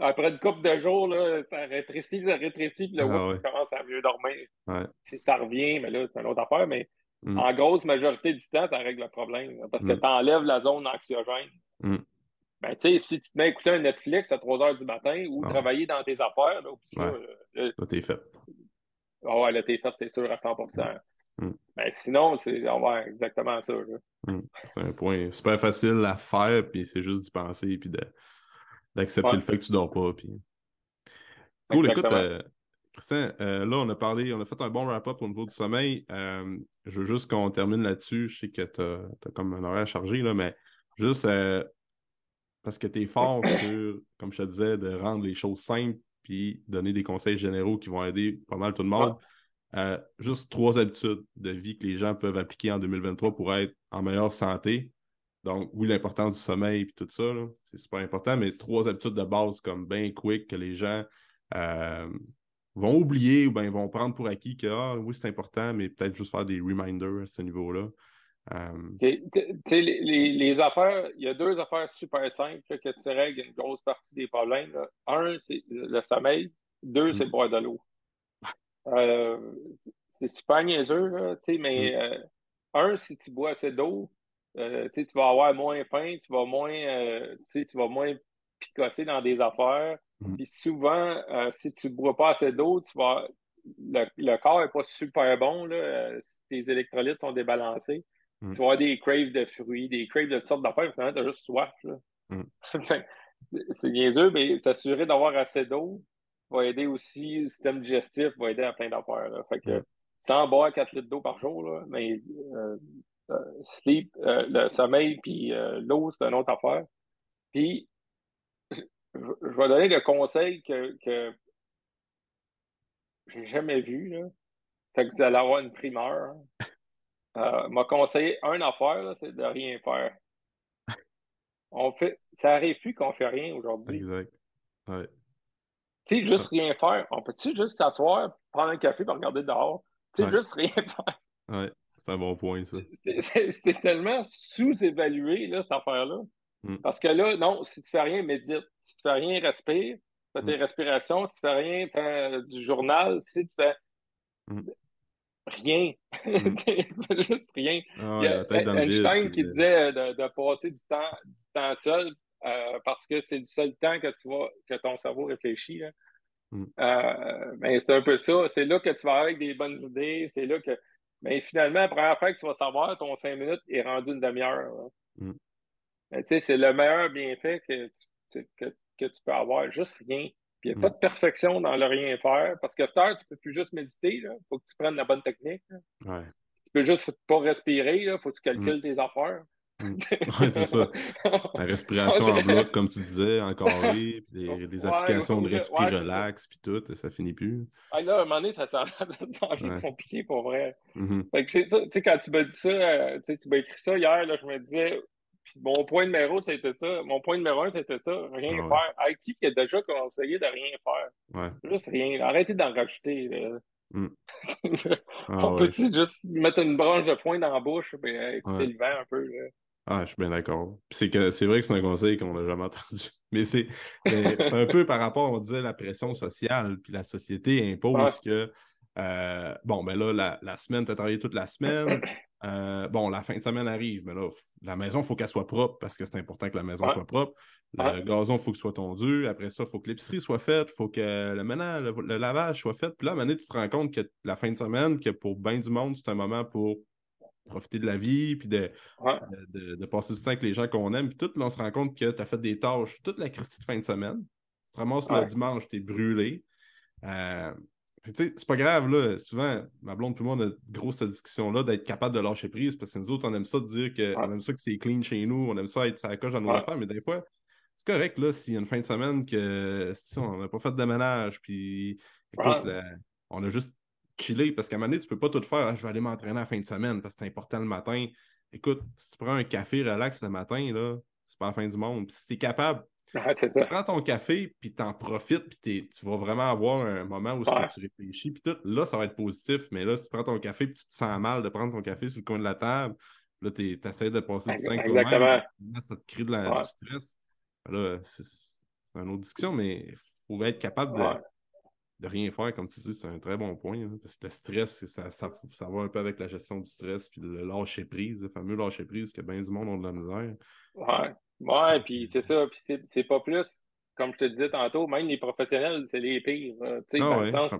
Après une couple de jours, là, ça rétrécit, ça rétrécit, puis là, ah, commence à mieux dormir. Ouais. Ça revient, mais là, c'est une autre affaire, mais mm. en grosse majorité du temps, ça règle le problème. Parce que mm. tu enlèves la zone anxiogène. Mm. Ben, tu sais, si tu te mets à écouter un Netflix à 3 h du matin ou ah. travailler dans tes affaires, là, ça, là, t'es fait. Ah ouais, là, t'es fait, c'est sûr, à 100 mm. Ben, sinon, c'est ouais, exactement ça. Mm. C'est un point super facile à faire, puis c'est juste d'y penser, puis d'accepter le fait que tu dors pas. Puis... Cool, écoute, euh, Christian, euh, là, on a parlé, on a fait un bon wrap-up au niveau du sommeil. Euh, je veux juste qu'on termine là-dessus. Je sais que tu as, comme un horaire chargé, là, mais juste parce que tu es fort sur, comme je te disais, de rendre les choses simples puis donner des conseils généraux qui vont aider pas mal tout le monde. Euh, juste trois habitudes de vie que les gens peuvent appliquer en 2023 pour être en meilleure santé. Donc, oui, l'importance du sommeil et tout ça, c'est super important, mais trois habitudes de base comme bien quick que les gens euh, vont oublier ou bien vont prendre pour acquis que ah, oui, c'est important, mais peut-être juste faire des reminders à ce niveau-là. Euh, les, les, affaires, il y a deux affaires super simples que tu règles une grosse partie des problèmes. Un, c'est le sommeil. Deux, c'est mm. boire de l'eau. Euh, c'est super niaiseux, là, mais mm. euh, un, si tu bois assez d'eau, tu vas avoir moins faim, tu vas moins, tu vas moins picosser dans des affaires. Mm. Puis souvent, si tu ne bois pas assez d'eau, tu vas le, le corps n'est pas super bon. Là, tes électrolytes sont débalancés. Mm. Tu vas avoir des craves de fruits, des craves de toutes sortes d'affaires, finalement, tu as juste soif. Mm. c'est bien sûr, mais s'assurer d'avoir assez d'eau, va aider aussi, le système digestif va aider à plein d'affaires. Fait que sans boire 4 litres d'eau par jour, là, mais euh, euh, sleep, euh, le sommeil, puis l'eau, c'est une autre affaire. Puis, je, vais donner le conseil que, que j'ai jamais vu. Là. Fait que vous allez avoir une primeur. Hein. M'a conseillé une affaire, c'est de rien faire. On fait, ça arrive plus qu'on fait rien aujourd'hui. Exact. Ouais. Tu sais, juste rien faire. On peut-tu juste s'asseoir, prendre un café et regarder dehors? Tu sais, juste rien faire. Ouais, c'est un bon point, ça. C'est tellement sous-évalué, là, cette affaire-là. Mm. Parce que là, non, si tu fais rien, médite. Si tu fais rien, respire. Fais tes mm. respirations. Si tu fais rien, fais du journal. Si tu fais mm. Rien. juste rien. Il y a Einstein qui disait de, de, passer du temps, du temps seul euh, parce que c'est le seul temps que tu vois que ton cerveau réfléchit. Là. Mm. Euh, ben, c'est un peu ça. C'est là que tu vas avec des bonnes idées. C'est là que. Mais finalement, la première fois que tu vas savoir, ton cinq minutes est rendu une demi-heure. Mm. c'est le meilleur bienfait que tu, que, que, tu peux avoir. Juste rien. Puis il n'y a pas mm. de perfection dans le rien faire. Parce que cette heure, tu ne peux plus juste méditer. Il faut que tu prennes la bonne technique. Ouais. Tu peux juste pas respirer. Il faut que tu calcules tes affaires. Mm. Oui, c'est ça. La respiration en bloc, comme tu disais, en carré, puis les, applications de respire relax, puis tout, ça finit plus. Ah, là, à un moment donné, ça semble compliqué pour vrai. Mm-hmm. Fait que c'est ça, tu sais, quand tu m'as dit ça, euh, tu m'as écrit ça hier, là, je me disais, mon point numéro, c'était ça. Mon point numéro un, c'était ça, rien faire. Avec qui qui a déjà conseillé de rien faire? Juste rien. Arrêtez d'en rajouter. Mm. Ah On peut-tu juste mettre une branche de foin dans la bouche et écouter le vent un peu? Là? Ah, je suis bien d'accord. C'est que c'est vrai que c'est un conseil qu'on n'a jamais entendu. Mais c'est un peu par rapport, on disait, la pression sociale. Puis la société impose que euh, bon, ben là, la, la semaine, tu as travaillé toute la semaine. Euh, bon, la fin de semaine arrive, mais là, la maison, il faut qu'elle soit propre parce que c'est important que la maison soit propre. Le gazon, il faut qu'il soit tondu. Après ça, il faut que l'épicerie soit faite. Il faut que le ménage, le, lavage soit fait. Puis là, à un moment donné, tu te rends compte que la fin de semaine, que pour bien du monde, c'est un moment pour profiter de la vie, puis de, de, passer du temps avec les gens qu'on aime. Puis tout, là, on se rend compte que tu as fait des tâches toute la Christie de fin de semaine. Tu te ramasses le dimanche, tu es brûlé. Euh, c'est pas grave, là. Souvent, ma blonde et moi, on a grosse cette discussion-là d'être capable de lâcher prise parce que nous autres, on aime ça de dire qu'on aime ça que c'est clean chez nous, on aime ça être à la coche dans nos affaires, mais des fois, c'est correct, là, s'il y a une fin de semaine que on n'a pas fait de ménage, puis écoute, on a juste chiller parce qu'à un moment donné, tu peux pas tout faire. Ah, je vais aller m'entraîner à la fin de semaine parce que c'est important le matin. Écoute, si tu prends un café relax le matin, là, c'est pas la fin du monde. Puis si tu es capable, si tu prends ton café, puis tu en profites, puis tu vas vraiment avoir un moment où tu réfléchis, puis tout, là, ça va être positif. Mais là, si tu prends ton café, puis tu te sens mal de prendre ton café sur le coin de la table, là, tu essaies de passer du temps Exactement. Là, ça te crée de la, du stress. Là, c'est une autre discussion, mais il faut être capable de de rien faire, comme tu dis, c'est un très bon point. Hein, parce que le stress, ça, ça, ça, va un peu avec la gestion du stress, puis le lâcher prise, le fameux lâcher prise que bien du monde ont de la misère. Ouais, ouais, puis c'est ça, puis c'est pas plus. Comme je te disais tantôt, même les professionnels, c'est les pires. Euh, ah dans ouais, sens,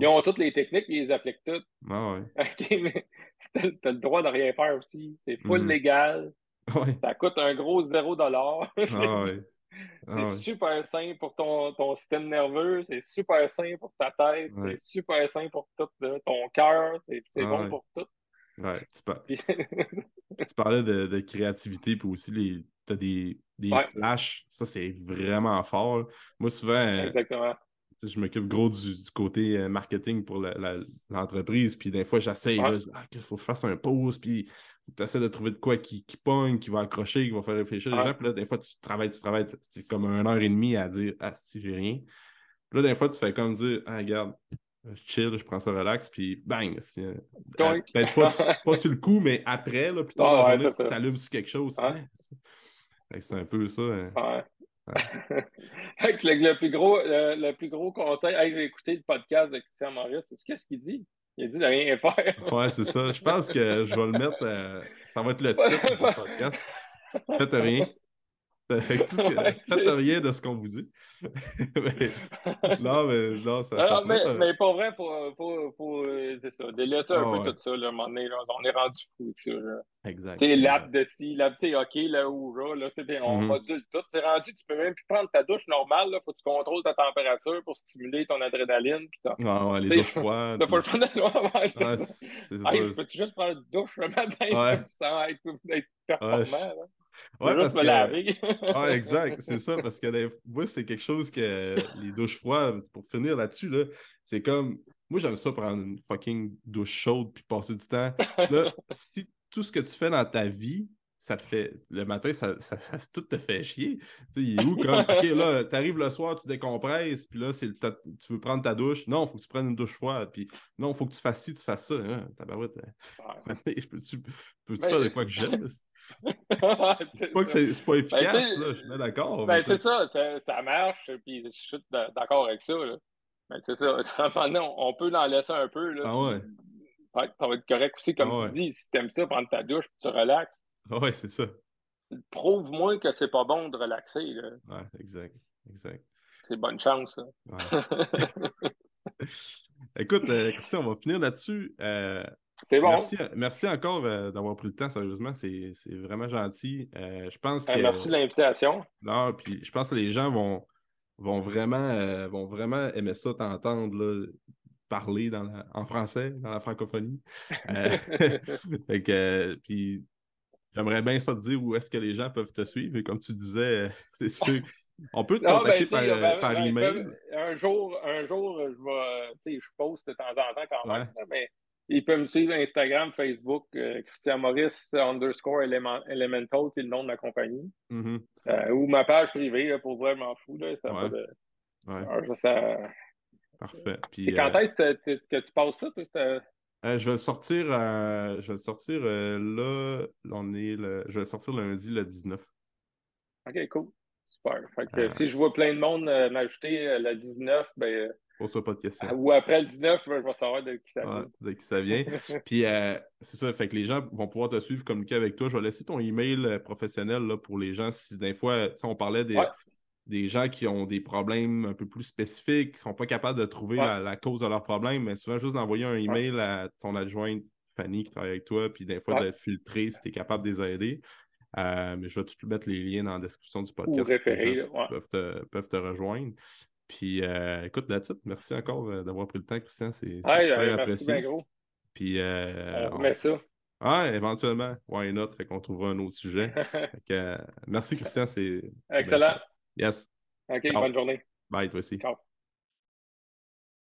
ils ont toutes les techniques, ils les appliquent toutes. Ah ouais. OK, mais t'as as le droit de rien faire aussi. C'est full mm. légal. Ouais. Ça coûte un gros zéro dollar. ah ouais. C'est ah super sain pour ton, ton système nerveux, c'est super sain pour ta tête, c'est super sain pour tout ton cœur, c'est ah bon pour tout. Ouais, tu, parlais de, de, créativité, puis aussi les, as des, des flashs, ça c'est vraiment fort. Moi, souvent, euh, Exactement je m'occupe gros du, côté euh, marketing pour l'entreprise. Puis des fois, j'essaye, il ah, faut que je fasse un pause, puis tu essaies de trouver de quoi qui, qui pogne, qui va accrocher, qui va faire réfléchir les gens. Puis là, des fois, tu travailles, tu travailles, c'est comme une heure et demie à dire Ah, si, j'ai rien. Puis là, des fois, tu fais comme dire Ah, regarde, je chill, je prends ça relax, puis bang. Euh, peut-être pas, pas, sur le coup, mais après, là, plus tard dans la journée, tu t'allumes sur quelque chose. C'est un peu ça. Hein le, plus gros, le, plus gros conseil, j'ai écouté le podcast de Christian Maurice, c'est qu'est-ce qu'il dit? Il a dit de rien faire. ouais, c'est ça. Je pense que je vais le mettre. Euh, ça va être le titre du podcast. Faites rien. Fait tout faites rien de ce qu'on vous dit. non, mais non, ça. ça mais, euh, mais, pour vrai, pour, pour, pour c'est ça, délaisser un ah peu tout ça, là, à un moment donné, on est rendu fou ça. Exact. Tu sais, l'app de ci, l'app, tu sais, OK, là, ou là, on mm -hmm. module tout. Tu rendu, tu peux même plus prendre ta douche normale, là, faut que tu contrôles ta température pour stimuler ton adrénaline. Puis ah, ouais, les douches froides. T'as pas le de ouais, c'est ça. Peux-tu juste prendre une douche le matin ouais. sans être, être performant, là? Ouais, parce me laver. ouais, exact, c'est ça, parce que moi, c'est quelque chose que les douches froides, pour finir là-dessus, là, c'est comme. Moi, j'aime ça prendre une fucking douche chaude puis passer du temps. Là, si tout ce que tu fais dans ta vie, ça te fait. Le matin, ça, ça, tout te fait chier. Tu sais, il est où comme. OK, là, t'arrives le soir, tu décompresses, puis là, c'est le tu veux prendre ta douche. Non, il faut que tu prennes une douche froide. Puis non, il faut que tu fasses ci, tu fasses ça. Hein, tabarouette. je peux-tu peux faire de quoi que j'aime? C'est pas que c'est pas ben, efficace, là, je suis d'accord. Ben, c'est ça, ça, marche, puis je suis d'accord avec ça. Là. Mais c'est ça, on peut en laisser un peu. Là, ah ouais. Ça va être correct aussi, comme ah tu dis. Si t'aimes ça, prendre ta douche, puis tu relaxes. Ah ouais, c'est ça. Prouve-moi que c'est pas bon de relaxer. Là. Ouais, exact. exact. C'est bonne chance. Ouais. Écoute, euh, Christian, on va finir là-dessus. Euh, c'est bon. Merci, encore euh, d'avoir pris le temps, sérieusement. C'est vraiment gentil. Euh, je pense que, merci de l'invitation. Non, puis je pense que les gens vont, vont, vraiment, euh, vont vraiment aimer ça, t'entendre parler dans en français, dans la francophonie. puis j'aimerais bien ça te dire où est-ce que les gens peuvent te suivre. Et comme tu disais, c'est sûr. On peut te ben, contacter par, par, ben, email. Un jour, un jour, je vais, je poste de temps en temps quand même, mais ils peuvent me suivre Instagram, Facebook, euh, Christian Maurice underscore Elemental, qui est le nom de ma compagnie. Mm-hmm. Euh, ou ma page privée, pour vraiment fou. Là, ça ouais. de... ouais. ça... Parfait. Puis, quand euh, est-ce que, tu passes ça? je vais le sortir, je vais le sortir là, on est le... je vais le sortir lundi le 19. OK, cool. Super. Fait que, si je vois plein de monde m'ajouter le 19, ben pas de questions. Ou après le 19, je vais savoir de qui ça vient. de qui ça vient. Puis euh, c'est ça, fait que les gens vont pouvoir te suivre, communiquer avec toi. Je vais laisser ton email euh, professionnel là, pour les gens. Si des fois, on parlait des, des gens qui ont des problèmes un peu plus spécifiques, qui ne sont pas capables de trouver la, cause de leurs problèmes, mais souvent juste d'envoyer un email à ton adjointe Fanny qui travaille avec toi, puis des fois de filtrer si tu es capable de les aider. Euh, mais je vais tout mettre les liens dans la description du podcast. Ou référer, peuvent, te, peuvent te rejoindre. Puis euh, écoute, là-dessus, merci encore euh, d'avoir pris le temps, Christian. C'est super euh, merci bien gros. Puis euh, on ça. Ah, éventuellement, why not? Fait qu'on trouvera un autre sujet. merci, Christian. C'est excellent. Yes. OK, bonne journée. Bye, toi aussi. Ciao.